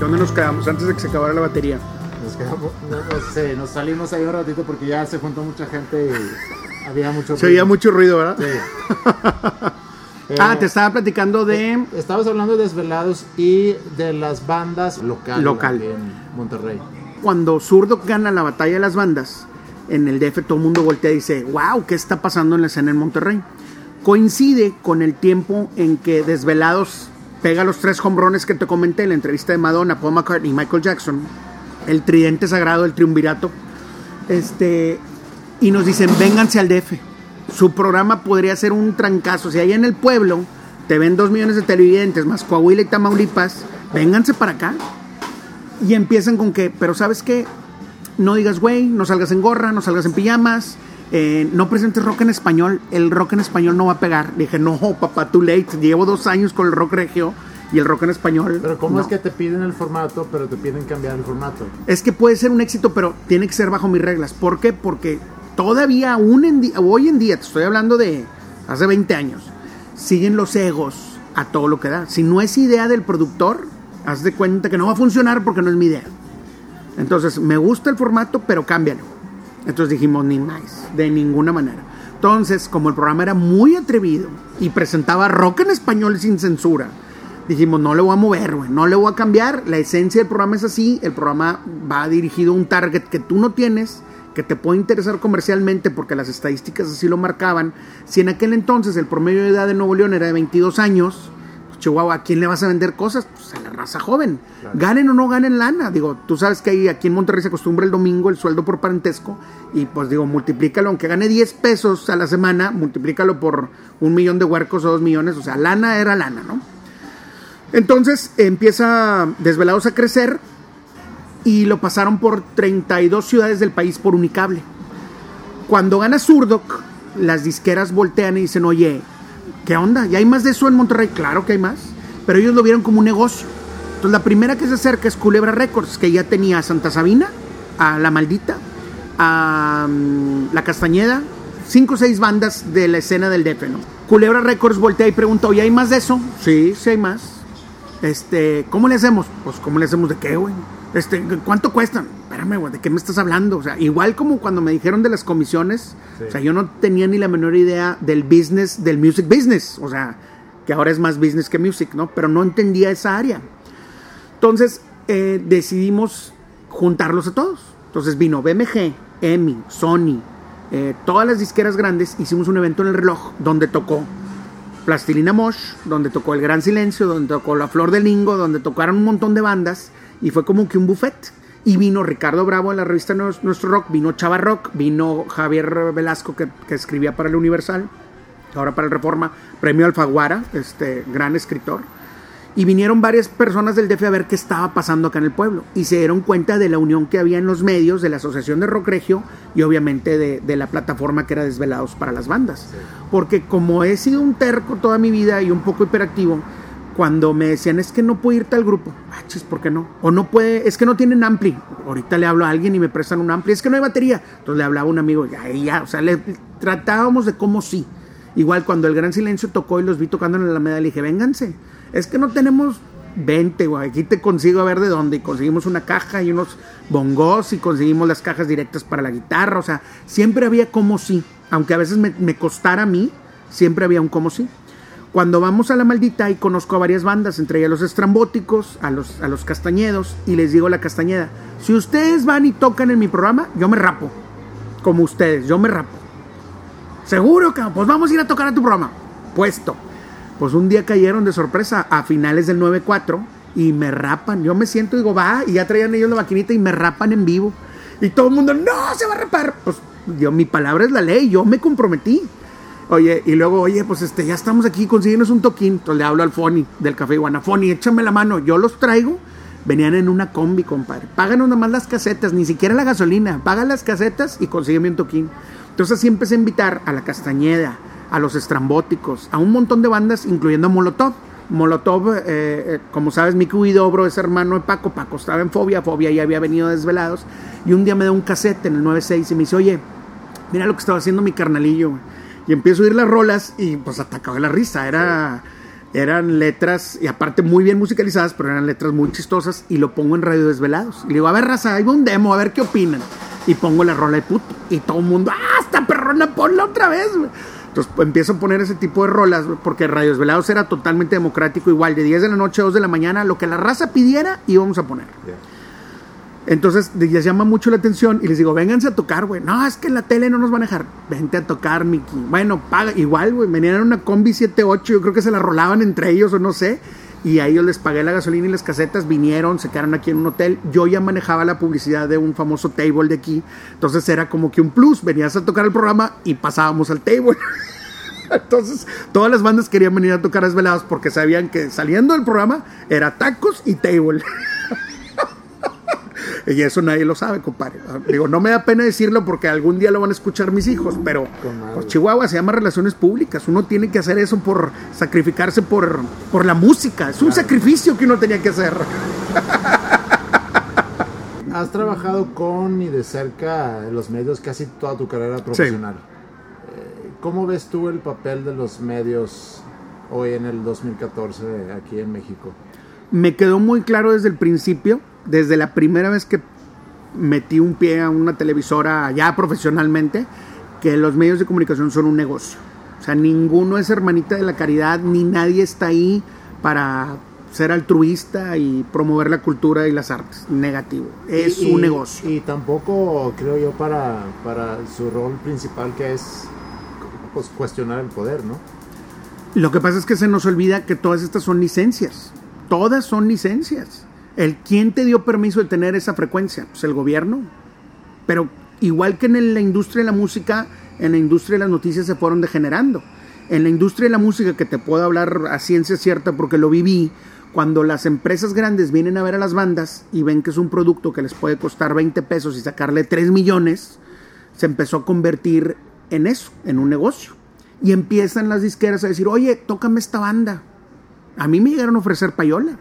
¿Dónde nos quedamos antes de que se acabara la batería? Nos, quedamos, no, no sé, nos salimos ahí un ratito porque ya se juntó mucha gente y había mucho Se oía mucho ruido, ¿verdad? Sí. ah, Eh, te estaba platicando de... Estabas hablando de Desvelados y de las bandas locales Local. en Monterrey. Cuando Zurdo gana la batalla de las bandas, en el DF todo el mundo voltea y dice, wow, ¿qué está pasando en la escena en Monterrey? Coincide con el tiempo en que Desvelados pega los tres hombrones que te comenté en la entrevista de Madonna, Paul McCartney y Michael Jackson, el tridente sagrado, el triunvirato, este, y nos dicen, vénganse al DF. Su programa podría ser un trancazo. Si allá en el pueblo te ven dos millones de televidentes, más Coahuila y Tamaulipas, vénganse para acá. Y empiezan con que, pero ¿sabes qué? No digas güey, no salgas en gorra, no salgas en pijamas, eh, no presentes rock en español, el rock en español no va a pegar. Le dije, no, papá, too late, llevo dos años con el rock regio y el rock en español. Pero ¿cómo no. es que te piden el formato, pero te piden cambiar el formato? Es que puede ser un éxito, pero tiene que ser bajo mis reglas. ¿Por qué? Porque todavía hoy en día, te estoy hablando de hace 20 años, siguen los egos a todo lo que da. Si no es idea del productor, haz de cuenta que no va a funcionar porque no es mi idea. Entonces, me gusta el formato, pero cámbialo. Entonces dijimos, ni más, de ninguna manera. Entonces, como el programa era muy atrevido y presentaba rock en español sin censura, dijimos, no le voy a mover, no le voy a cambiar. La esencia del programa es así, el programa va dirigido a un target que tú no tienes, que te puede interesar comercialmente porque las estadísticas así lo marcaban. Si en aquel entonces el promedio de edad de Nuevo León era de 22 años, pues, Chihuahua, ¿a quién le vas a vender cosas? Pues a la raza joven. Ganen o no ganen lana. Digo, tú sabes que ahí, aquí en Monterrey se acostumbra el domingo el sueldo por parentesco. Y pues digo, multiplícalo, aunque gane 10 pesos a la semana, multiplícalo por un millón de huercos o dos millones. O sea, lana era lana, ¿no? Entonces empieza Desvelados a crecer y lo pasaron por 32 ciudades del país por unicable. Cuando gana Surdoc, las disqueras voltean y dicen, oye, ¿qué onda? ¿Ya hay más de eso en Monterrey? Claro que hay más, pero ellos lo vieron como un negocio. Entonces la primera que se acerca es Culebra Records, que ya tenía a Santa Sabina, a La Maldita, a mm, La Castañeda, cinco o seis bandas de la escena del DF, ¿no? Culebra Records voltea y pregunta, oye, ¿hay más de eso? Sí, sí hay más. Este, ¿cómo le hacemos? Pues, ¿cómo le hacemos de qué, güey? Este, ¿cuánto cuestan? Espérame, güey, ¿de qué me estás hablando? O sea, igual como cuando me dijeron de las comisiones, o sea, yo no tenía ni la menor idea del business, del music business, o sea, que ahora es más business que music, ¿no? Pero no entendía esa área. Entonces, eh, decidimos juntarlos a todos. Entonces vino BMG, EMI, Sony, eh, todas las disqueras grandes, hicimos un evento en el reloj donde tocó Plastilina Mosh, donde tocó El Gran Silencio, donde tocó La Flor del Lingo, donde tocaron un montón de bandas y fue como que un buffet. Y vino Ricardo Bravo en la revista Nues- Nuestro Rock, vino Chava Rock, vino Javier Velasco que, que escribía para el Universal, ahora para el Reforma, premio Alfaguara, este gran escritor. Y vinieron varias personas del DF a ver qué estaba pasando acá en el pueblo. Y se dieron cuenta de la unión que había en los medios, de la Asociación de Rock Regio y obviamente de, de la plataforma que era Desvelados para las bandas. Porque como he sido un terco toda mi vida y un poco hiperactivo, cuando me decían es que no puedo irte al grupo, ah, ¿por qué no? O no puede, es que no tienen ampli. Ahorita le hablo a alguien y me prestan un ampli, es que no hay batería. Entonces le hablaba a un amigo, ya, ya, o sea, le tratábamos de cómo sí. Igual cuando el Gran Silencio tocó y los vi tocando en la Alameda, le dije, vénganse. Es que no tenemos 20, güey. Aquí te consigo a ver de dónde. Y conseguimos una caja y unos bongos y conseguimos las cajas directas para la guitarra. O sea, siempre había como sí. Aunque a veces me, me costara a mí, siempre había un como sí. Cuando vamos a la maldita y conozco a varias bandas, entre ellas los estrambóticos, a los, a los castañedos, y les digo la castañeda, si ustedes van y tocan en mi programa, yo me rapo. Como ustedes, yo me rapo. Seguro que pues vamos a ir a tocar a tu programa. Puesto. Pues un día cayeron de sorpresa a finales del 9-4 y me rapan. Yo me siento y digo, va, y ya traían ellos la maquinita y me rapan en vivo. Y todo el mundo, no, se va a rapar. Pues yo, mi palabra es la ley, yo me comprometí. Oye, y luego, oye, pues este, ya estamos aquí, consíguenos un toquín. Entonces le hablo al Foni del Café Iguana. Foni, échame la mano, yo los traigo. Venían en una combi, compadre. Páganos nomás las casetas, ni siquiera la gasolina. Paga las casetas y consígueme un toquín. Entonces así empecé a invitar a la Castañeda, a los estrambóticos, a un montón de bandas, incluyendo a Molotov. Molotov, eh, eh, como sabes, Miku Guidobro es hermano de Paco. Paco estaba en Fobia, Fobia ya había venido desvelados. Y un día me da un cassette en el 96 y me dice, oye, mira lo que estaba haciendo mi carnalillo. Y empiezo a oír las rolas y pues atacaba la risa. Era, eran letras, y aparte muy bien musicalizadas, pero eran letras muy chistosas. Y lo pongo en Radio Desvelados. Y le digo, a ver, raza, ahí va un demo, a ver qué opinan. Y pongo la rola de puto. Y todo el mundo, ¡ah, esta perrona, ponla otra vez! Entonces pues, empiezo a poner ese tipo de rolas, porque Radio Desvelados era totalmente democrático, igual, de 10 de la noche a 2 de la mañana, lo que la raza pidiera, íbamos a poner. Yeah. Entonces les llama mucho la atención y les digo, vénganse a tocar, güey. No, es que la tele no nos van a dejar. Vente a tocar, Miki. Bueno, paga. Igual, güey. Venían en una combi 78, yo creo que se la rolaban entre ellos o no sé. Y a ellos les pagué la gasolina y las casetas. Vinieron, se quedaron aquí en un hotel. Yo ya manejaba la publicidad de un famoso table de aquí. Entonces era como que un plus. Venías a tocar el programa y pasábamos al table. Entonces, todas las bandas querían venir a tocar desvelados porque sabían que saliendo del programa era tacos y table. Y eso nadie lo sabe, compadre. Digo, no me da pena decirlo porque algún día lo van a escuchar mis hijos, pero por Chihuahua se llama relaciones públicas. Uno tiene que hacer eso por sacrificarse por, por la música. Es un sacrificio que uno tenía que hacer. Has trabajado con y de cerca los medios casi toda tu carrera profesional. Eh, ¿Cómo ves tú el papel de los medios hoy en el 2014 aquí en México? Me quedó muy claro desde el principio desde la primera vez que metí un pie a una televisora ya profesionalmente, que los medios de comunicación son un negocio. O sea, ninguno es hermanita de la caridad, ni nadie está ahí para ser altruista y promover la cultura y las artes. Negativo. Es un negocio. Y tampoco creo yo para, para su rol principal que es pues, cuestionar el poder, ¿no? Lo que pasa es que se nos olvida que todas estas son licencias. Todas son licencias. El, ¿Quién te dio permiso de tener esa frecuencia? Pues el gobierno. Pero igual que en la industria de la música, en la industria de las noticias se fueron degenerando. En la industria de la música, que te puedo hablar a ciencia cierta porque lo viví, cuando las empresas grandes vienen a ver a las bandas y ven que es un producto que les puede costar 20 pesos y sacarle 3 millones, se empezó a convertir en eso, en un negocio. Y empiezan las disqueras a decir, oye, tócame esta banda. A mí me llegaron a ofrecer payola.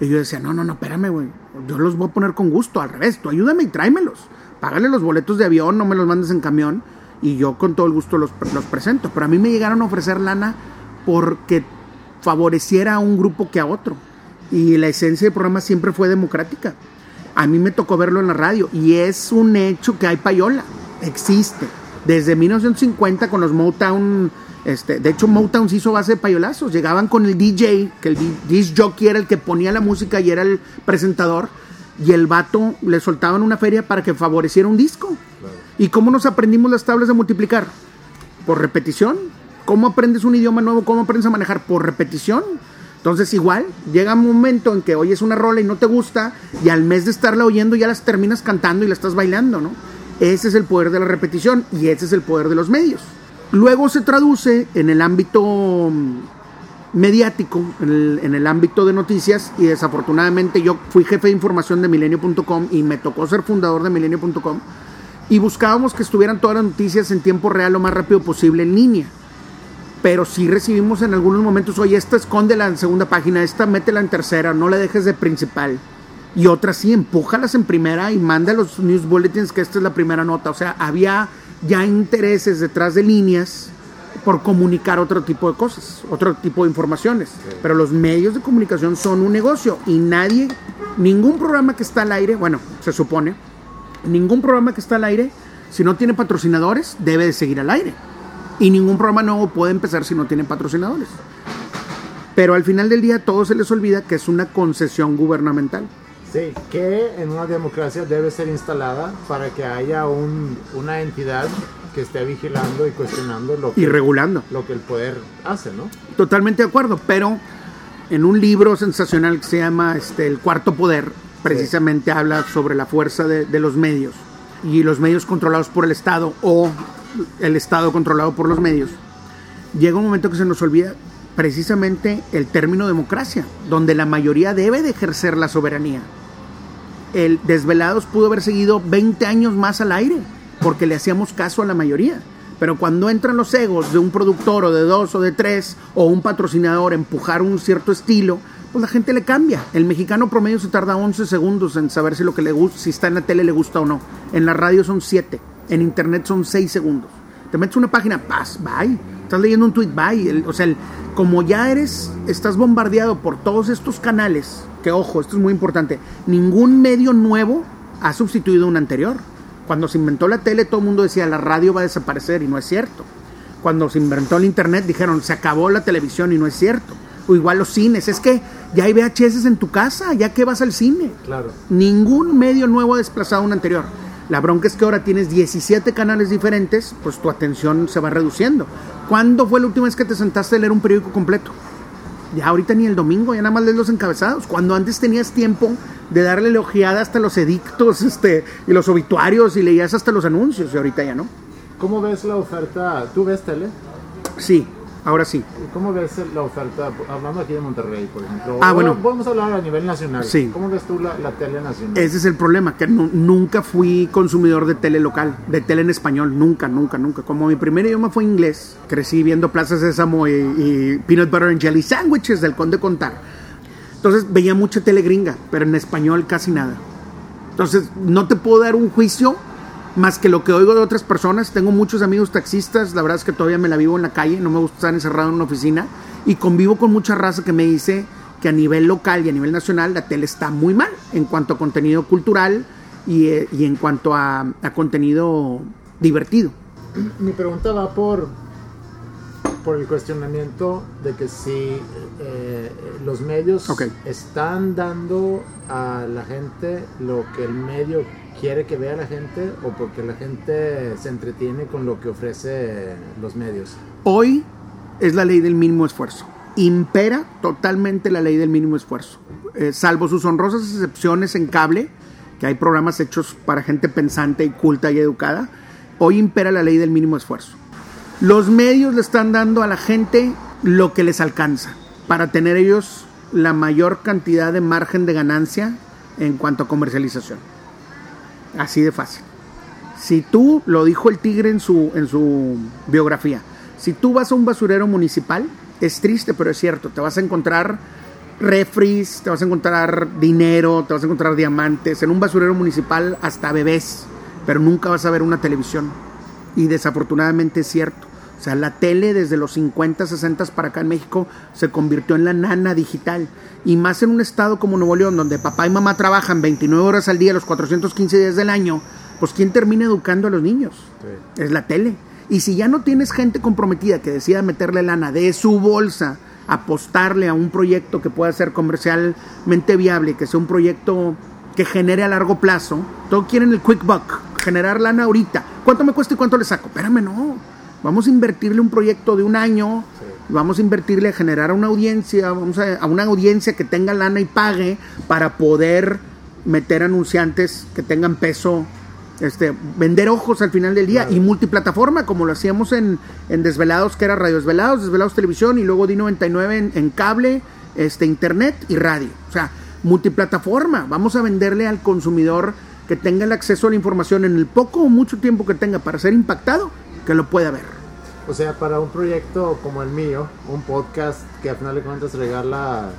Y yo decía, no, no, no, espérame, güey. Yo los voy a poner con gusto, al revés. Tú ayúdame y tráemelos. Págale los boletos de avión, no me los mandes en camión. Y yo con todo el gusto los, los presento. Pero a mí me llegaron a ofrecer lana porque favoreciera a un grupo que a otro. Y la esencia del programa siempre fue democrática. A mí me tocó verlo en la radio. Y es un hecho que hay payola. Existe. Desde 1950 con los Motown este, de hecho, Motown se hizo base de payolazos. Llegaban con el DJ, que el disc jockey era el que ponía la música y era el presentador. Y el vato le soltaban una feria para que favoreciera un disco. ¿Y cómo nos aprendimos las tablas de multiplicar? Por repetición. ¿Cómo aprendes un idioma nuevo? ¿Cómo aprendes a manejar? Por repetición. Entonces igual, llega un momento en que oyes una rola y no te gusta y al mes de estarla oyendo ya las terminas cantando y la estás bailando, ¿no? Ese es el poder de la repetición y ese es el poder de los medios. Luego se traduce en el ámbito mm, mediático, en el, ámbito de noticias, y desafortunadamente yo fui jefe de información de milenio.com y me tocó ser fundador de milenio.com, y buscábamos que estuvieran todas las noticias en tiempo real lo más rápido posible en línea. Pero sí recibimos en algunos momentos, oye, esta escóndela en segunda página, esta métela en tercera, no la dejes de principal. Y otras sí, empújalas en primera y manda los news bulletins que esta es la primera nota. O sea, había ya intereses detrás de líneas por comunicar otro tipo de cosas, otro tipo de informaciones. Pero los medios de comunicación son un negocio y nadie, ningún programa que está al aire, bueno, se supone, ningún programa que está al aire, si no tiene patrocinadores, debe de seguir al aire. Y ningún programa nuevo puede empezar si no tiene patrocinadores. Pero al final del día todo se les olvida que es una concesión gubernamental. Sí, que en una democracia debe ser instalada para que haya un, una entidad que esté vigilando y cuestionando lo que, y regulando lo que el poder hace, ¿no? Totalmente de acuerdo, pero en un libro sensacional que se llama este, El Cuarto Poder, precisamente habla sobre la fuerza de, de los medios y los medios controlados por el Estado o el Estado controlado por los medios. Llega un momento que se nos olvida precisamente el término democracia, donde la mayoría debe de ejercer la soberanía el Desvelados pudo haber seguido 20 años más al aire, porque le hacíamos caso a la mayoría. Pero cuando entran los egos de un productor o de dos o de tres o un patrocinador a empujar un cierto estilo, pues la gente le cambia. El mexicano promedio se tarda 11 segundos en saber si lo que le gusta, si está en la tele le gusta o no. En la radio son 7, en internet son 6 segundos. Te metes una página, paz, bye. Estás leyendo un tweet, bye. o sea, como ya eres, estás bombardeado por todos estos canales, que ojo, esto es muy importante, ningún medio nuevo ha sustituido un anterior. Cuando se inventó la tele, todo el mundo decía la radio va a desaparecer y no es cierto. Cuando se inventó el internet, dijeron se acabó la televisión y no es cierto. O igual los cines, es que ya hay VHS en tu casa, ya que vas al cine. Claro. Ningún medio nuevo ha desplazado a un anterior. La bronca es que ahora tienes 17 canales diferentes, pues tu atención se va reduciendo. ¿Cuándo fue la última vez que te sentaste a leer un periódico completo? Ya ahorita ni el domingo, ya nada más lees los encabezados. Cuando antes tenías tiempo de darle la ojeada hasta los edictos este, y los obituarios y leías hasta los anuncios, y ahorita ya no. ¿Cómo ves la oferta? ¿Tú ves tele? Sí, ahora sí. ¿Cómo ves la oferta? Hablando aquí de Monterrey, por ejemplo. Ah, bueno. A hablar a nivel nacional. Sí. ¿Cómo ves tú la, la tele nacional? Ese es el problema, que nu- nunca fui consumidor de tele local, de tele en español, nunca, nunca, nunca. Como mi primer idioma fue inglés, crecí viendo Plaza Sésamo y, y Peanut Butter and Jelly Sandwiches del Conde Contar. Entonces veía mucha tele gringa, pero en español casi nada. Entonces no te puedo dar un juicio más que lo que oigo de otras personas. Tengo muchos amigos taxistas, la verdad es que todavía me la vivo en la calle, no me gusta estar encerrado en una oficina y convivo con mucha raza que me dice que a nivel local y a nivel nacional la tele está muy mal en cuanto a contenido cultural y, eh, y en cuanto a, a contenido divertido. Mi pregunta va por, por el cuestionamiento de que si eh, los medios están dando a la gente lo que el medio quiere que vea la gente o porque la gente se entretiene con lo que ofrece los medios. Hoy es la ley del mínimo esfuerzo. Impera totalmente la ley del mínimo esfuerzo. Eh, salvo sus honrosas excepciones en cable, que hay programas hechos para gente pensante y culta y educada, hoy impera la ley del mínimo esfuerzo. Los medios le están dando a la gente lo que les alcanza para tener ellos la mayor cantidad de margen de ganancia en cuanto a comercialización. Así de fácil. Si tú, lo dijo el tigre en su, en su biografía, si tú vas a un basurero municipal, es triste, pero es cierto, te vas a encontrar refris, te vas a encontrar dinero, te vas a encontrar diamantes, en un basurero municipal hasta bebés, pero nunca vas a ver una televisión. Y desafortunadamente es cierto. O sea, la tele desde los 50, 60 para acá en México se convirtió en la nana digital. Y más en un estado como Nuevo León, donde papá y mamá trabajan 29 horas al día, los 415 días del año, pues ¿quién termina educando a los niños? Es la tele. Y si ya no tienes gente comprometida que decida meterle lana de su bolsa, apostarle a un proyecto que pueda ser comercialmente viable, que sea un proyecto que genere a largo plazo, todos quieren el quick buck, generar lana ahorita. ¿Cuánto me cuesta y cuánto le saco? Espérame, no. Vamos a invertirle un proyecto de un año, vamos a invertirle a generar una audiencia, vamos a, a una audiencia que tenga lana y pague para poder meter anunciantes que tengan peso este, vender ojos al final del día y multiplataforma, como lo hacíamos en, en Desvelados, que era Radio Desvelados, Desvelados Televisión y luego Di99 en, en cable, este, internet y radio. O sea, multiplataforma. Vamos a venderle al consumidor que tenga el acceso a la información en el poco o mucho tiempo que tenga para ser impactado, que lo pueda ver. O sea, para un proyecto como el mío, un podcast que al final de cuentas regala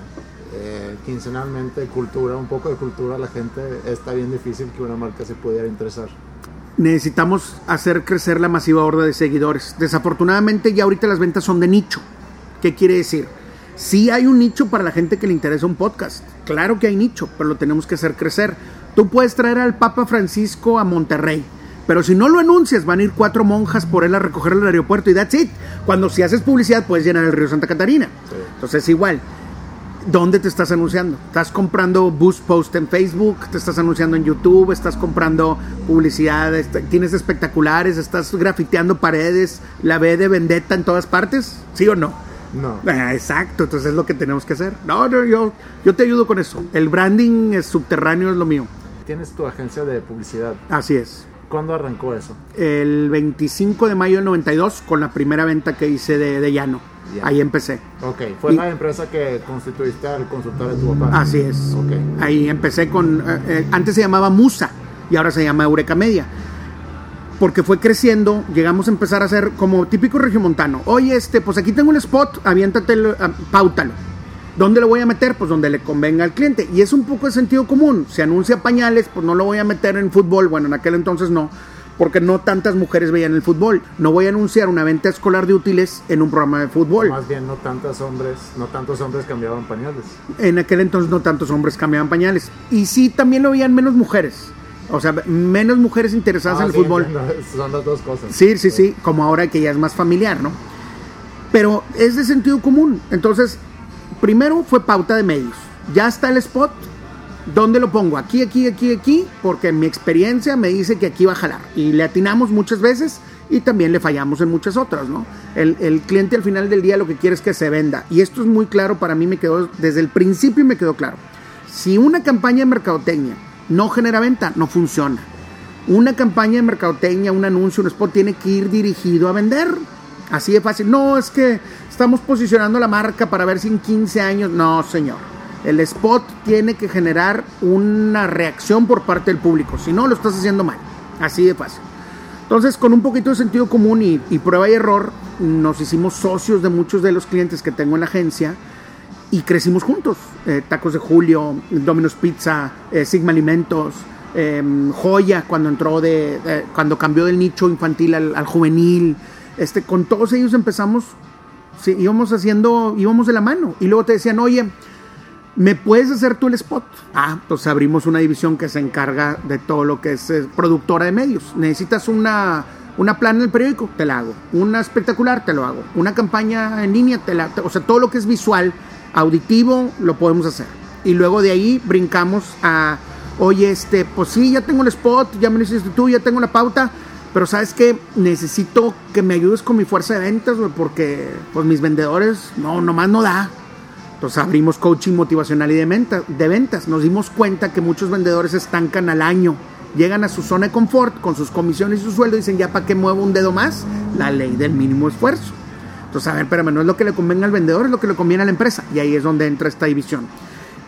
eh, quincenalmente cultura, un poco de cultura a la gente, está bien difícil que una marca se pudiera interesar. necesitamos hacer crecer la masiva horda de seguidores. Desafortunadamente ya ahorita las ventas son de nicho. ¿Qué quiere decir? Sí hay un nicho para la gente que le interesa un podcast. Claro que hay nicho, pero lo tenemos que hacer crecer. Tú puedes traer al Papa Francisco a Monterrey, pero si no lo anuncias van a ir cuatro monjas por él a recogerlo al aeropuerto y that's it. Cuando si haces publicidad puedes llenar el río Santa Catarina. Entonces igual. ¿Dónde te estás anunciando? ¿Estás comprando boost post en Facebook? ¿Te estás anunciando en YouTube? ¿Estás comprando publicidad? ¿Tienes espectaculares? ¿Estás grafiteando paredes? ¿La B de Vendetta en todas partes? ¿Sí o no? No. Ah, exacto, entonces es lo que tenemos que hacer. No, no, yo, yo te ayudo con eso. El branding es subterráneo es lo mío. Tienes tu agencia de publicidad. Así es. ¿Cuándo arrancó eso? El 25 de mayo del 92 con la primera venta que hice de, de llano. Ahí empecé. Ok, fue Y- la empresa que constituiste al consultar a tu papá. Así es. Ok. Ahí empecé con. eh, eh, antes se llamaba Musa y ahora se llama Eureka Media. porque fue creciendo, llegamos a empezar a hacer como típico regiomontano. Oye, este, pues aquí tengo un spot, aviéntate, pautalo. ¿Dónde lo voy a meter? Pues donde le convenga al cliente. Y es un poco de sentido común. Se anuncia pañales, pues no lo voy a meter en fútbol. Bueno, en aquel entonces no, porque no tantas mujeres veían el fútbol. No voy a anunciar una venta escolar de útiles en un programa de fútbol. Más bien no tantos hombres, no tantos hombres cambiaban pañales. En aquel entonces no tantos hombres cambiaban pañales. Y sí también lo veían menos mujeres. O sea, menos mujeres interesadas Ah, en el fútbol. entiendo. Son las dos cosas. Sí, sí, sí, como ahora que ya es más familiar, ¿no? Pero es de sentido común. Entonces, primero fue pauta de medios. Ya está el spot. ¿Dónde lo pongo? Aquí, aquí, aquí, aquí, porque mi experiencia me dice que aquí va a jalar. Y le atinamos muchas veces y también le fallamos en muchas otras, ¿no? El, el cliente al final del día lo que quiere es que se venda. Y esto es muy claro para mí, me quedó desde el principio me quedó claro. Si una campaña de mercadotecnia no genera venta, no funciona. Una campaña de mercadotecnia, un anuncio, un spot tiene que ir dirigido a vender. Así de fácil. No, es que estamos posicionando la marca para ver si en 15 años. No, señor. El spot tiene que generar una reacción por parte del público. Si no, lo estás haciendo mal. Así de fácil. Entonces, con un poquito de sentido común y, y prueba y error, nos hicimos socios de muchos de los clientes que tengo en la agencia y crecimos juntos. Eh, Tacos de Julio, Domino's Pizza, eh, Sigma Alimentos, eh, Joya cuando entró de, eh, cuando cambió del nicho infantil al, al juvenil. Este, con todos ellos empezamos, sí, íbamos haciendo, íbamos de la mano. Y luego te decían, oye, ¿me puedes hacer tú el spot? Ah, pues abrimos una división que se encarga de todo lo que es eh, productora de medios. Necesitas una, una plana en el periódico, te la hago. Una espectacular, te lo hago. Una campaña en línea, te la, o sea, todo lo que es visual, auditivo, lo podemos hacer. Y luego de ahí brincamos a, oye, este, pues sí, ya tengo el spot, ya me lo hiciste tú, ya tengo la pauta, pero sabes que necesito que me ayudes con mi fuerza de ventas, güey, porque pues mis vendedores, no, nomás no da. Entonces abrimos coaching motivacional y de, venta- de ventas. Nos dimos cuenta que muchos vendedores estancan al año. Llegan a su zona de confort con sus comisiones y su sueldo y dicen, ya para qué muevo un dedo más, la ley del mínimo esfuerzo. Entonces, a ver, espérame, no es lo que le convenga al vendedor, es lo que le conviene a la empresa. Y ahí es donde entra esta división.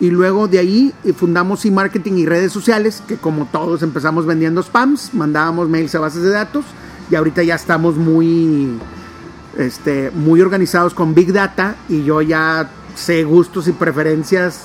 Y luego de ahí eh, fundamos e-marketing y redes sociales, que como todos empezamos vendiendo spams, mandábamos mails a bases de datos y ahorita ya estamos muy, este, muy organizados con Big Data y yo ya sé gustos y preferencias,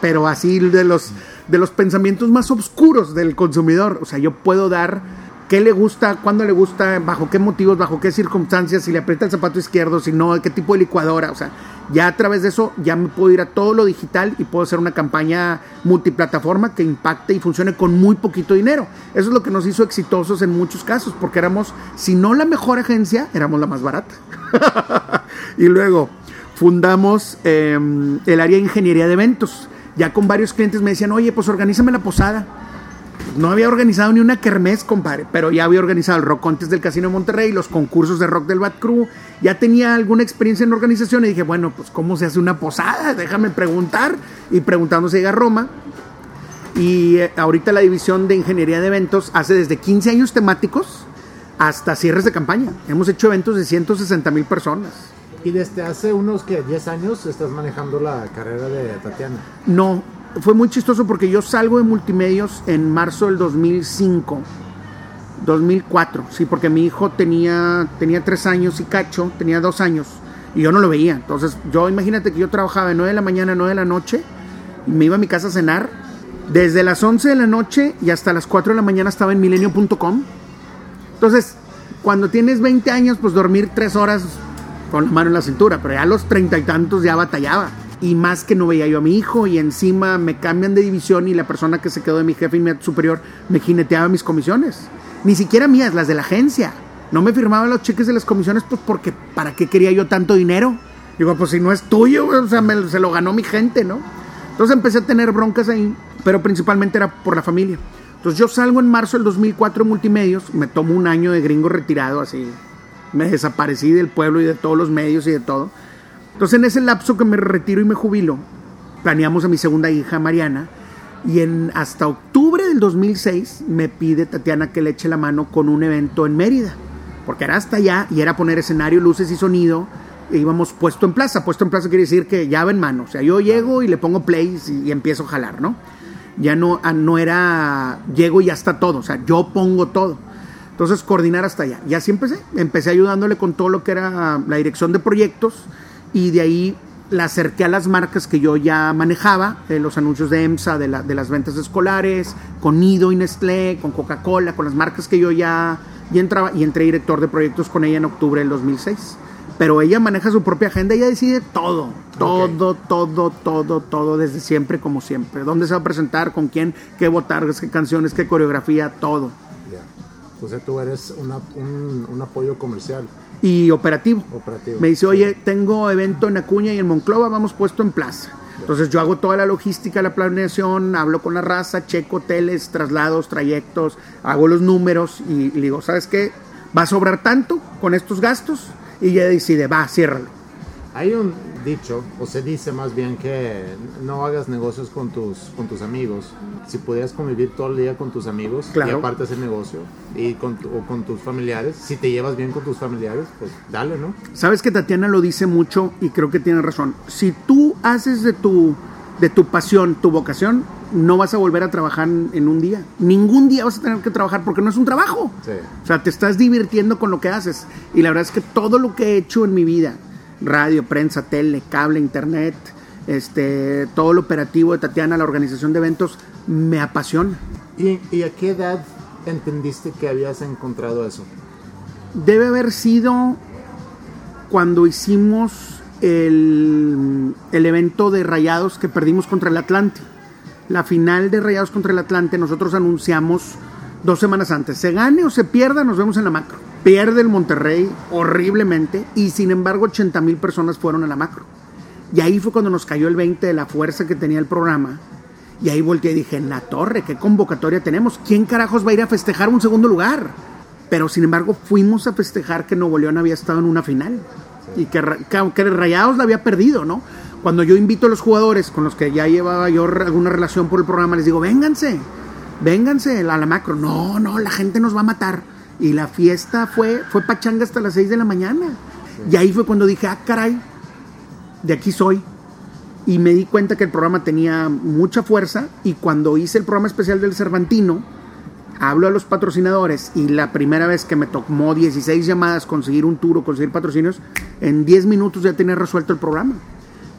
pero así de los, de los pensamientos más oscuros del consumidor. O sea, yo puedo dar qué le gusta, cuándo le gusta, bajo qué motivos, bajo qué circunstancias, si le aprieta el zapato izquierdo, si no, qué tipo de licuadora. O sea, ya a través de eso ya me puedo ir a todo lo digital y puedo hacer una campaña multiplataforma que impacte y funcione con muy poquito dinero. Eso es lo que nos hizo exitosos en muchos casos, porque éramos, si no la mejor agencia, éramos la más barata. y luego fundamos eh, el área de ingeniería de eventos. Ya con varios clientes me decían, oye, pues organízame la posada. No había organizado ni una kermés, compadre, pero ya había organizado el Rock Contest del Casino de Monterrey, los concursos de rock del Bat Crew. Ya tenía alguna experiencia en organización y dije, bueno, pues ¿cómo se hace una posada? Déjame preguntar. Y preguntando se llega a Roma. Y eh, ahorita la división de ingeniería de eventos hace desde 15 años temáticos hasta cierres de campaña. Hemos hecho eventos de 160 mil personas. Y desde hace unos que 10 años estás manejando la carrera de Tatiana. No, fue muy chistoso porque yo salgo de multimedios en marzo del 2005. 2004, sí, porque mi hijo tenía, tenía tres años y cacho, tenía dos años, y yo no lo veía. Entonces, yo imagínate que yo trabajaba de 9 de la mañana a 9 de la noche, y me iba a mi casa a cenar. Desde las 11 de la noche y hasta las 4 de la mañana estaba en milenio.com. Entonces, cuando tienes 20 años, pues dormir 3 horas con la mano en la cintura, pero ya a los treinta y tantos ya batallaba. Y más que no veía yo a mi hijo y encima me cambian de división y la persona que se quedó de mi jefe inmediato superior me jineteaba mis comisiones. Ni siquiera mías, las de la agencia. No me firmaban los cheques de las comisiones pues porque ¿para qué quería yo tanto dinero? Digo, pues si no es tuyo, o sea, me- se lo ganó mi gente, ¿no? Entonces empecé a tener broncas ahí, pero principalmente era por la familia. Entonces yo salgo en marzo del 2004 en Multimedios, me tomo un año de gringo retirado, así. Me desaparecí del pueblo y de todos los medios y de todo. Entonces en ese lapso que me retiro y me jubilo, planeamos a mi segunda hija, Mariana, y en, hasta octubre del 2006 me pide Tatiana que le eche la mano con un evento en Mérida, porque era hasta allá y era poner escenario, luces y sonido, e íbamos puesto en plaza. Puesto en plaza quiere decir que llave en mano, o sea, yo llego y le pongo play y, y empiezo a jalar, ¿no? Ya no, ah, no era, llego y ya está todo, o sea, yo pongo todo. Entonces, coordinar hasta allá. Y así empecé. Empecé ayudándole con todo lo que era la dirección de proyectos y de ahí la acerqué a las marcas que yo ya manejaba, eh, los anuncios de EMSA, de, la, de, las ventas escolares, con Nido y Nestlé, con Coca-Cola, con las marcas que yo ya, ya entraba y entré director de proyectos con ella en octubre del 2006. Pero ella maneja su propia agenda, ella decide todo, todo, okay. todo, todo, todo, desde siempre como siempre. ¿Dónde se va a presentar? ¿Con quién? ¿Qué botargas? ¿Qué canciones? ¿Qué coreografía? Todo. Yeah. Entonces tú eres una, un, un apoyo comercial y operativo. operativo. Me dice, oye, tengo evento en Acuña y en Monclova, vamos puesto en plaza. Entonces yo hago toda la logística, la planeación, hablo con la raza, checo hoteles, traslados, trayectos, hago los números y, y le digo, ¿sabes qué? Va a sobrar tanto con estos gastos y ella decide, va, ciérralo. Hay un dicho, o se dice más bien que no hagas negocios con tus, con tus amigos. Si pudieras convivir todo el día con tus amigos Claro. y aparte hacer negocio, y con, o con tus familiares, si te llevas bien con tus familiares, pues dale, ¿no? Sabes que Tatiana lo dice mucho y creo que tiene razón. Si tú haces de tu, de tu pasión tu vocación, no vas a volver a trabajar en, en un día. Ningún día vas a tener que trabajar porque no es un trabajo. Sí. O sea, te estás divirtiendo con lo que haces. Y la verdad es que todo lo que he hecho en mi vida, radio, prensa, tele, cable, internet, este, todo lo operativo de Tatiana, la organización de eventos, me apasiona. ¿Y, y a qué edad entendiste que habías encontrado eso? Debe haber sido cuando hicimos el, el evento de Rayados que perdimos contra el Atlante. La final de Rayados contra el Atlante, nosotros anunciamos dos semanas antes. Se gane o se pierda, nos vemos en la macro. Pierde el Monterrey horriblemente y sin embargo 80 mil personas fueron a la macro. Y ahí fue cuando nos cayó el 20 de la fuerza que tenía el programa. Y ahí volteé y dije, en la torre, ¿qué convocatoria tenemos? ¿Quién carajos va a ir a festejar un segundo lugar? Pero sin embargo fuimos a festejar que Nuevo León había estado en una final. Y que, que, que Rayados la había perdido, ¿no? Cuando yo invito a los jugadores con los que ya llevaba yo alguna relación por el programa, les digo, vénganse, vénganse a la macro. No, no, la gente nos va a matar. Y la fiesta fue, fue pachanga hasta las 6 de la mañana. Y ahí fue cuando dije, ah, caray, de aquí soy. Y me di cuenta que el programa tenía mucha fuerza y cuando hice el programa especial del Cervantino, hablo a los patrocinadores y la primera vez que me tomó 16 llamadas conseguir un tour o conseguir patrocinios, en 10 minutos ya tenía resuelto el programa.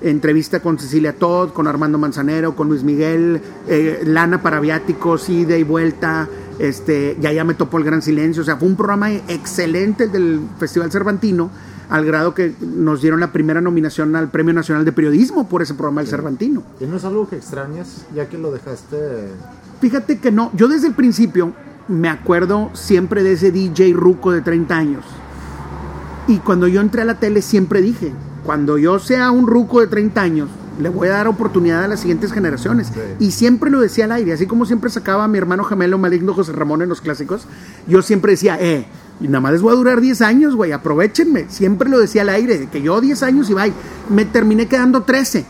Entrevista con Cecilia Todd, con Armando Manzanero, con Luis Miguel, eh, lana para viáticos, ida y vuelta, este, ya ya me topó el gran silencio, o sea, fue un programa excelente el del Festival Cervantino, al grado que nos dieron la primera nominación al Premio Nacional de Periodismo por ese programa del Cervantino. ¿Y no es algo que extrañas ya que lo dejaste? Fíjate que no, yo desde el principio me acuerdo siempre de ese DJ ruco de 30 años. Y cuando yo entré a la tele siempre dije, cuando yo sea un ruco de 30 años, le voy a dar oportunidad a las siguientes generaciones. Sí. Y siempre lo decía al aire, así como siempre sacaba a mi hermano gemelo maligno José Ramón en los clásicos, yo siempre decía, eh, y nada más les voy a durar 10 años, güey, aprovechenme. Siempre lo decía al aire, que yo 10 años y bye. Me terminé quedando 13.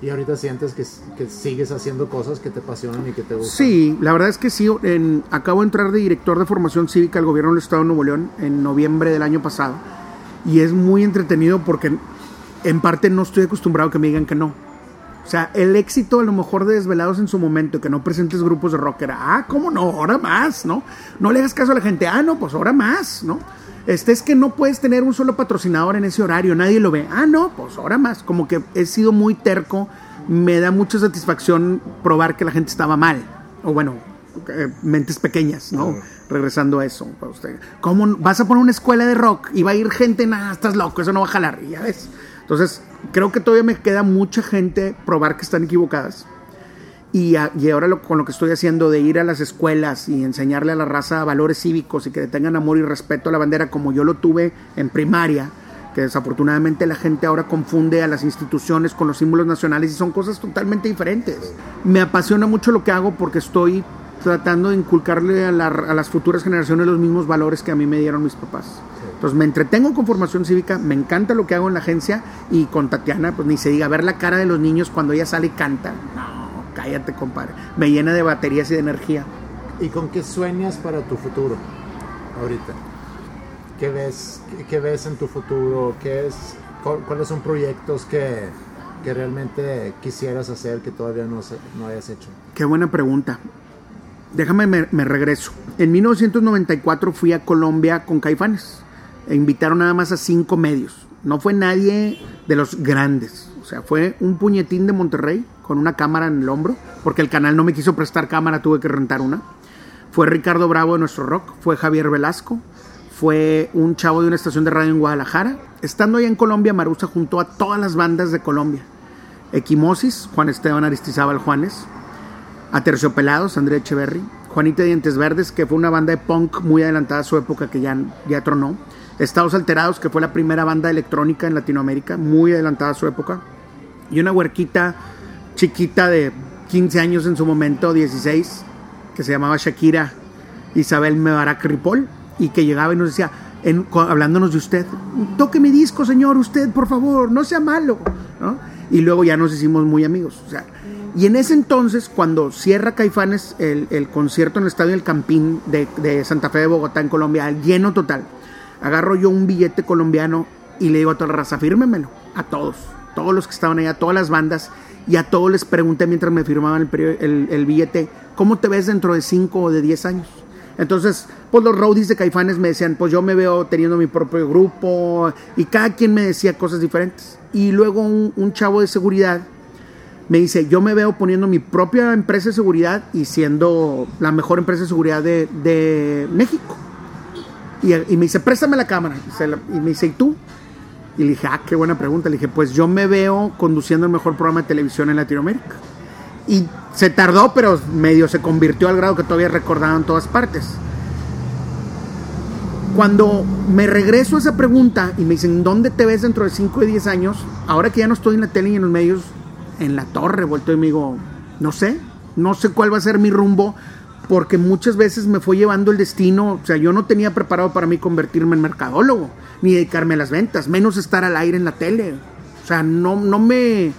¿Y ahorita sientes que, que sigues haciendo cosas que te apasionan y que te gustan? Sí, la verdad es que sí. En, acabo de entrar de director de formación cívica al gobierno del Estado de Nuevo León en noviembre del año pasado. Y es muy entretenido porque en parte no estoy acostumbrado a que me digan que no. O sea, el éxito a lo mejor de Desvelados en su momento, que no presentes grupos de rock, era, ah, ¿cómo no? Ahora más, ¿no? No le hagas caso a la gente, ah, no, pues ahora más, ¿no? Este es que no puedes tener un solo patrocinador en ese horario, nadie lo ve. Ah, no, pues ahora más. Como que he sido muy terco, me da mucha satisfacción probar que la gente estaba mal. O bueno, eh, mentes pequeñas, ¿no? Regresando a eso. usted. ¿Cómo vas a poner una escuela de rock y va a ir gente, nada, estás loco, eso no va a jalar, ya ves. Entonces, creo que todavía me queda mucha gente probar que están equivocadas. Y, ahora con lo que estoy haciendo de ir a las escuelas y enseñarle a la raza valores cívicos y que le tengan amor y respeto a la bandera como yo lo tuve en primaria, que desafortunadamente la gente ahora confunde a las instituciones con los símbolos nacionales y son cosas totalmente diferentes. Me apasiona mucho lo que hago porque estoy tratando de inculcarle a las futuras generaciones los mismos valores que a mí me dieron mis papás. Entonces me entretengo con formación cívica, me encanta lo que hago en la agencia y con Tatiana, pues ni se diga, ver la cara de los niños cuando ella sale y canta. No, cállate, compadre. Me llena de baterías y de energía. ¿Y con qué sueñas para tu futuro ahorita? ¿Qué ves, qué, ves en tu futuro? ¿Qué es, cu- ¿Cuáles son proyectos que, que realmente quisieras hacer que todavía no, no hayas hecho? Qué buena pregunta. déjame, me, me regreso. En 1994 fui a Colombia con Caifanes. E invitaron nada más a cinco medios. No fue nadie de los grandes. O sea, fue un puñetín de Monterrey con una cámara en el hombro, porque el canal no me quiso prestar cámara, tuve que rentar una. Fue Ricardo Bravo de nuestro rock, fue Javier Velasco, fue un chavo de una estación de radio en Guadalajara. Estando allá en Colombia, Marusa juntó a todas las bandas de Colombia. Equimosis, Juan Esteban Aristizábal Juanes, Aterciopelados, André Echeverry, Juanita Dientes Verdes, que fue una banda de punk muy adelantada a su época que ya, ya tronó. Estados Alterados, que fue la primera banda electrónica en Latinoamérica, muy adelantada a su época. Y una huerquita chiquita de 15 años en su momento, 16, que se llamaba Shakira Isabel Mebarak Ripoll, y que llegaba y nos decía, en, hablándonos de usted, toque mi disco, señor, usted, por favor, no sea malo. ¿no? Y luego ya nos hicimos muy amigos. O sea, y en ese entonces, cuando cierra Caifanes el, el concierto en el Estadio El Campín de, de, Santa Fe de Bogotá, en Colombia, lleno total, agarro yo un billete colombiano y le digo a toda la raza, fírmemelo, a todos, todos los que estaban allá, todas las bandas, y a todos les pregunté mientras me firmaban el, el, el billete, ¿cómo te ves dentro de 5 o de 10 años? Entonces, pues los roadies de Caifanes me decían, pues yo me veo teniendo mi propio grupo y cada quien me decía cosas diferentes. Y luego un, chavo de seguridad me dice, yo me veo poniendo mi propia empresa de seguridad y siendo la mejor empresa de seguridad de México. Y, y, me dice, préstame la cámara. Y me dice, ¿y tú? Y le dije, ah, qué buena pregunta. Le dije, pues yo me veo conduciendo el mejor programa de televisión en Latinoamérica. Y se tardó, pero medio se convirtió al grado que todavía recordaban todas partes. Cuando me regreso a esa pregunta y me dicen, ¿dónde te ves dentro de 5 y 10 años? Ahora que ya no estoy en la tele y en los medios, en la torre, vuelto y me digo, no sé, no sé cuál va a ser mi rumbo, porque muchas veces me fue llevando el destino, o sea, yo no tenía preparado para mí convertirme en mercadólogo, ni dedicarme a las ventas, menos estar al aire en la tele. O sea, no, no me,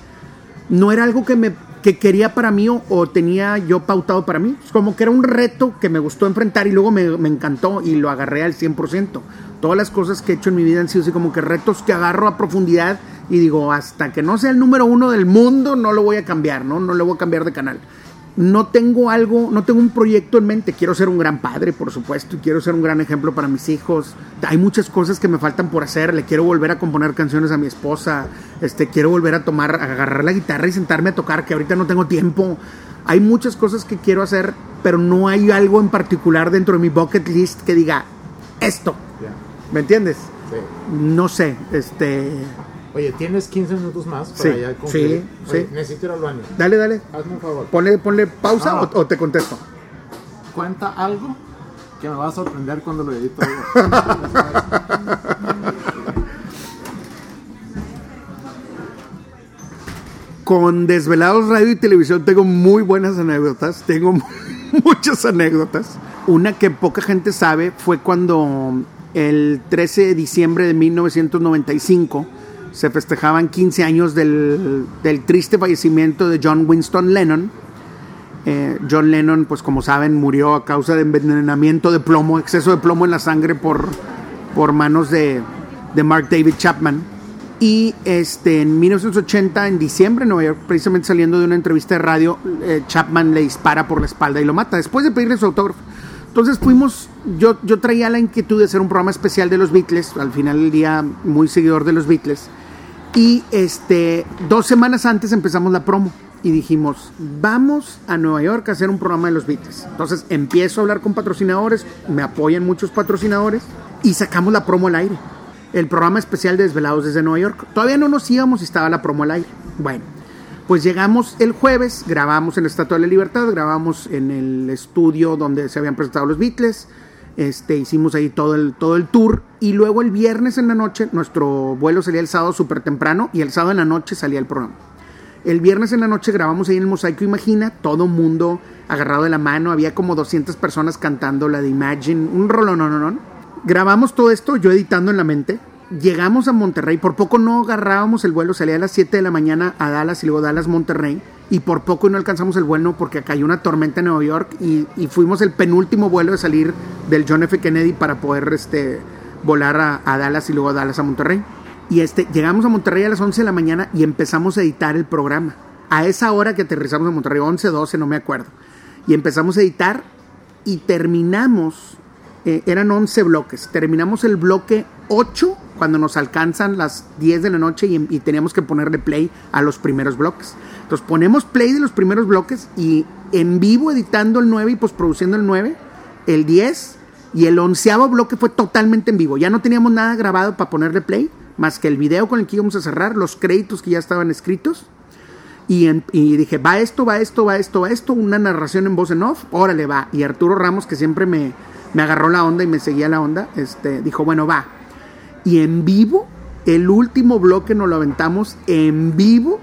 no era algo que me que quería para mí o, o, tenía yo pautado para mí. Como que era un reto que me gustó enfrentar y luego me, me, encantó y lo agarré al 100%. Todas las cosas que he hecho en mi vida han sido así como que retos que agarro a profundidad y digo, hasta que no sea el número uno del mundo, no lo voy a cambiar, ¿no? No le voy a cambiar de canal. No tengo algo, no tengo un proyecto en mente. Quiero ser un gran padre, por supuesto, y quiero ser un gran ejemplo para mis hijos. Hay muchas cosas que me faltan por hacer. Le quiero volver a componer canciones a mi esposa. Este, quiero volver a tomar, a agarrar la guitarra y sentarme a tocar, que ahorita no tengo tiempo. Hay muchas cosas que quiero hacer, pero no hay algo en particular dentro de mi bucket list que diga esto. ¿Me entiendes? Sí. No sé, este. Oye, tienes 15 minutos más para Sí, ya concluir? sí, Oye, sí. Necesito ir al baño. Dale, dale. Hazme un favor. Ponle, ponle pausa Ah. o, o te contesto. Cuenta algo que me va a sorprender cuando lo edito. Con Desvelados Radio y Televisión tengo muy buenas anécdotas. Tengo muchas anécdotas. Una que poca gente sabe fue cuando el 13 de diciembre de 1995 se festejaban 15 años del, triste fallecimiento de John Winston Lennon. Eh, John Lennon, pues como saben, murió a causa de envenenamiento de plomo, exceso de plomo en la sangre por, por manos de, Mark David Chapman. Y este, en 1980, en diciembre, Nueva York, precisamente saliendo de una entrevista de radio, eh, Chapman le dispara por la espalda y lo mata, después de pedirle su autógrafo. Entonces fuimos, yo, yo traía la inquietud de hacer un programa especial de los Beatles, al final del día muy seguidor de los Beatles. Y este, dos semanas antes empezamos la promo y dijimos, vamos a Nueva York a hacer un programa de los Beatles. Entonces empiezo a hablar con patrocinadores, me apoyan muchos patrocinadores y sacamos la promo al aire. El programa especial de Desvelados desde Nueva York. Todavía no nos íbamos y estaba la promo al aire. Bueno, pues llegamos el jueves, grabamos en la Estatua de la Libertad, grabamos en el estudio donde se habían presentado los Beatles. Este, hicimos ahí todo el, todo el tour y luego el viernes en la noche, nuestro vuelo salía el sábado súper temprano y el sábado en la noche salía el programa. El viernes en la noche grabamos ahí en el Mosaico Imagina, todo mundo agarrado de la mano, había como 200 personas cantando la de Imagine, un rolón, no, no, no. Grabamos todo esto, yo editando en la mente. Llegamos a Monterrey, por poco no agarrábamos el vuelo, salía a las 7 de la mañana a Dallas y luego Dallas, Monterrey. Y por poco no alcanzamos el vuelo porque cayó una tormenta en Nueva York y, fuimos el penúltimo vuelo de salir del John F. Kennedy para poder este, volar a, a Dallas y luego a Dallas a Monterrey. Y este, llegamos a Monterrey a las 11 de la mañana y empezamos a editar el programa. A esa hora que aterrizamos en Monterrey, 11, 12, no me acuerdo. Y empezamos a editar y terminamos, eh, eran 11 bloques, terminamos el bloque 8 cuando nos alcanzan las 10 de la noche y, y teníamos que ponerle play a los primeros bloques. Entonces ponemos play de los primeros bloques y en vivo editando el 9 y postproduciendo el 9, el 10 y el onceavo bloque fue totalmente en vivo. Ya no teníamos nada grabado para ponerle play, más que el video con el que íbamos a cerrar, los créditos que ya estaban escritos. Y dije, va esto, va esto, va esto, va esto, una narración en voz en off, órale, va. Y Arturo Ramos, que siempre me, me agarró la onda y me seguía la onda, este, dijo, bueno, va. Y en vivo, el último bloque nos lo aventamos en vivo,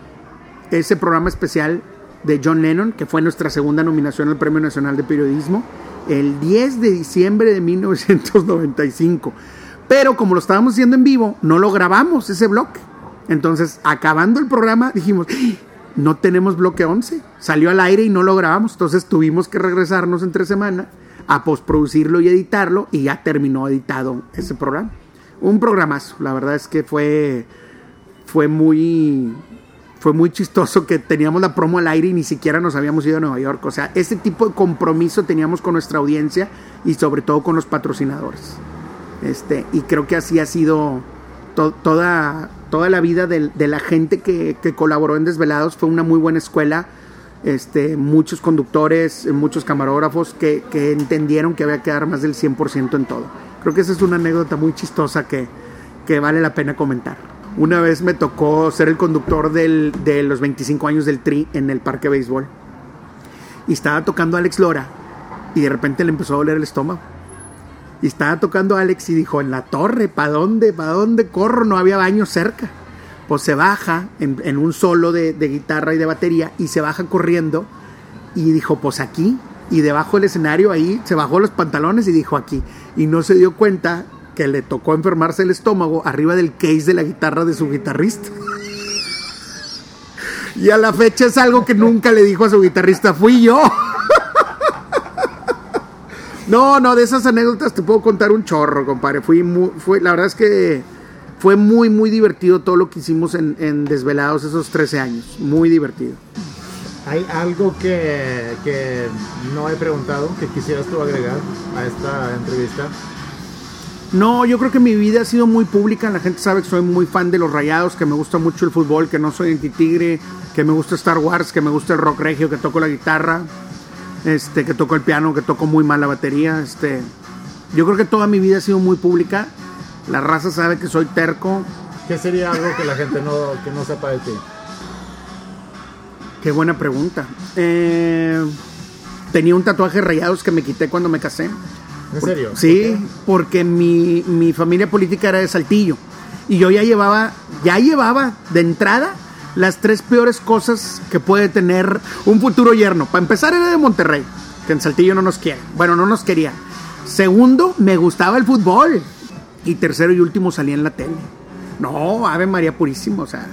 ese programa especial de John Lennon, que fue nuestra segunda nominación al Premio Nacional de Periodismo, el 10 de diciembre de 1995. Pero como lo estábamos haciendo en vivo, no lo grabamos ese bloque. Entonces, acabando el programa, dijimos, "¡Ah! no tenemos bloque 11. Salió al aire y no lo grabamos. Entonces tuvimos que regresarnos entre semana a postproducirlo y editarlo y ya terminó editado ese programa. Un programazo. La verdad es que fue, fue muy fue muy chistoso que teníamos la promo al aire y ni siquiera nos habíamos ido a Nueva York. O sea, ese tipo de compromiso teníamos con nuestra audiencia y sobre todo con los patrocinadores. Este, y creo que así ha sido to- toda, toda la vida de, la gente que colaboró en Desvelados. Fue una muy buena escuela. Este, muchos conductores, muchos camarógrafos que, entendieron que había que dar más del 100% en todo. Creo que esa es una anécdota muy chistosa que, vale la pena comentar. Una vez me tocó ser el conductor del- de los 25 años del Tri en el Parque de Béisbol. Y estaba tocando Alex Lora y de repente le empezó a doler el estómago. Y estaba tocando Alex y dijo, en la torre, ¿para dónde? ¿Para dónde corro? No había baño cerca. Pues se baja en, un solo de, guitarra y de batería y se baja corriendo y dijo, pues aquí. Y debajo del escenario ahí se bajó los pantalones y dijo aquí. Y no se dio cuenta que le tocó enfermarse el estómago arriba del case de la guitarra de su guitarrista. y a la fecha es algo que nunca le dijo a su guitarrista, fui yo. No, no, de esas anécdotas te puedo contar un chorro, compadre. Fui la verdad es que fue muy, muy divertido todo lo que hicimos en, en Desvelados esos 13 años. Muy divertido. ¿Hay algo que, que no he preguntado que quisieras tú agregar a esta entrevista? No, yo creo que mi vida ha sido muy pública. La gente sabe que soy muy fan de los rayados, que me gusta mucho el fútbol, que no soy anti-tigre, que me gusta Star Wars, que me gusta el rock regio, que toco la guitarra, este, que toco el piano, que toco muy mal la batería. Este, yo creo que toda mi vida ha sido muy pública. La raza sabe que soy terco. ¿Qué sería algo que la gente no, que no sepa de ti? Qué buena pregunta. Eh, tenía un tatuaje rayados que me quité cuando me casé. ¿En serio? Sí, porque mi, mi familia política era de Saltillo. Y yo ya llevaba, ya llevaba de entrada las tres peores cosas que puede tener un futuro yerno. Para empezar era de Monterrey, que en Saltillo no nos quiere. Bueno, no nos quería. Segundo, me gustaba el fútbol. Y tercero y último salía en la tele. No, Ave María Purísimo, o sea,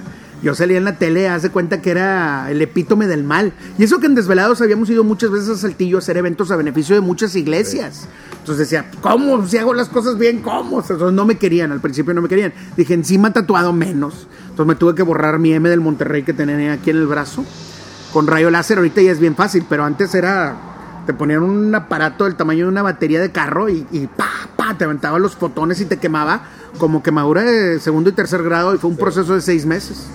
yo salía en la tele, hace cuenta que era el epítome del mal. Y eso que en Desvelados habíamos ido muchas veces a Saltillo a hacer eventos a beneficio de muchas iglesias. Entonces decía, ¿cómo? Si hago las cosas bien, ¿cómo? Entonces no me querían, al principio no me querían. Dije, encima tatuado menos. Entonces me tuve que borrar mi M del Monterrey que tenía aquí en el brazo. Con rayo láser ahorita ya es bien fácil, pero antes era, te ponían un aparato del tamaño de una batería de carro y, y pa, pa, te aventaba los fotones y te quemaba como quemadura de segundo y tercer grado y fue un proceso de seis meses.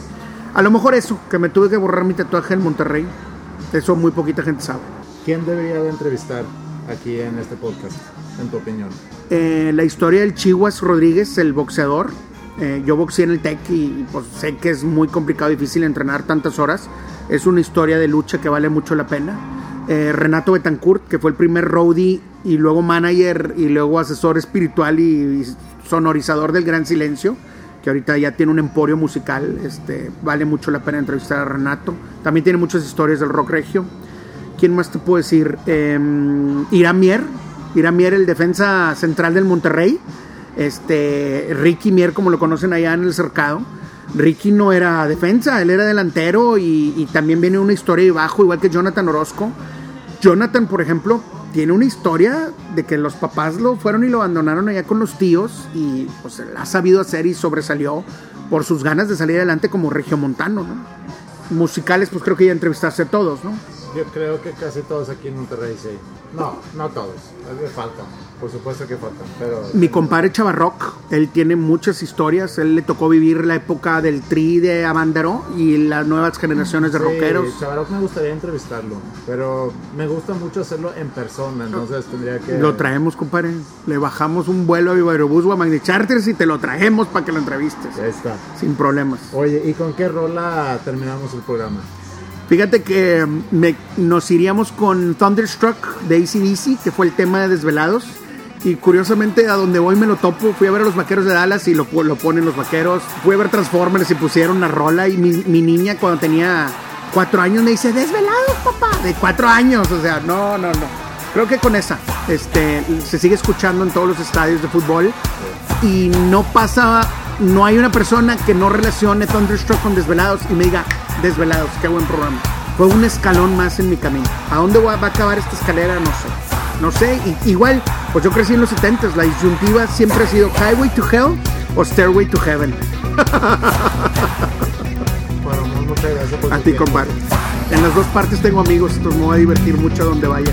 A lo mejor eso, que me tuve que borrar mi tatuaje en Monterrey. Eso muy poquita gente sabe. ¿Quién debería de entrevistar aquí en este podcast, en tu opinión? Eh, la historia del Chihuas Rodríguez, el boxeador. Eh, yo boxeé en el TEC y pues, sé que es muy complicado, difícil entrenar tantas horas. Es una historia de lucha que vale mucho la pena. Eh, Renato Betancourt, que fue el primer roadie y luego manager y luego asesor espiritual y, sonorizador del Gran Silencio, que ahorita ya tiene un emporio musical. Este, vale mucho la pena entrevistar a Renato. También tiene muchas historias del rock regio. ¿Quién más te puedo decir? Eh, Irán Mier. Mier, el defensa central del Monterrey. Este, Ricky Mier, como lo conocen allá en el cercado. Ricky no era defensa, él era delantero y, y también viene una historia de bajo, igual que Jonathan Orozco. Jonathan, por ejemplo, tiene una historia de que los papás lo fueron y lo abandonaron allá con los tíos y pues ha sabido hacer y sobresalió por sus ganas de salir adelante como regiomontano, ¿no? Musicales, pues creo que ya entrevistaste a todos, ¿no? Yo creo que casi todos aquí en Monterrey sí. No, no todos. Me faltan. Por supuesto que faltan. Pero Mi compadre Chavarroc, él tiene muchas historias. Él le tocó vivir la época del tri de Avándaro y las nuevas generaciones de Sí, rockeros. Chavarot me gustaría entrevistarlo, pero me gusta mucho hacerlo en persona, entonces tendría que... Lo traemos, compadre. Le bajamos un vuelo a Aerobús o a Magni Charters y te lo traemos para que lo entrevistes. Ahí está. Sin problemas. Oye, ¿y con qué rola terminamos el programa? Fíjate que mm, me- nos iríamos con Thunderstruck de ACDC, que fue el tema de Desvelados. Y curiosamente, a donde voy me lo topo. Fui a ver a los vaqueros de Dallas y lo, lo ponen los vaqueros. Fui a ver Transformers y pusieron una rola. Y mi, mi niña, cuando tenía cuatro años, me dice: Desvelados, papá. De cuatro años. O sea, no, no, no. Creo que con esa este, se sigue escuchando en todos los estadios de fútbol. Y no pasa, no hay una persona que no relacione Thunderstruck con Desvelados y me diga: Desvelados, qué buen programa. Fue un escalón más en mi camino. ¿A dónde va a acabar esta escalera? No sé. No sé, y- igual, pues yo crecí en los 70s. La disyuntiva siempre ha sido Highway to Hell o Stairway to Heaven. Bueno, muchas gracias por A ti, compadre. En las dos partes tengo amigos, entonces me voy a divertir mucho donde vaya.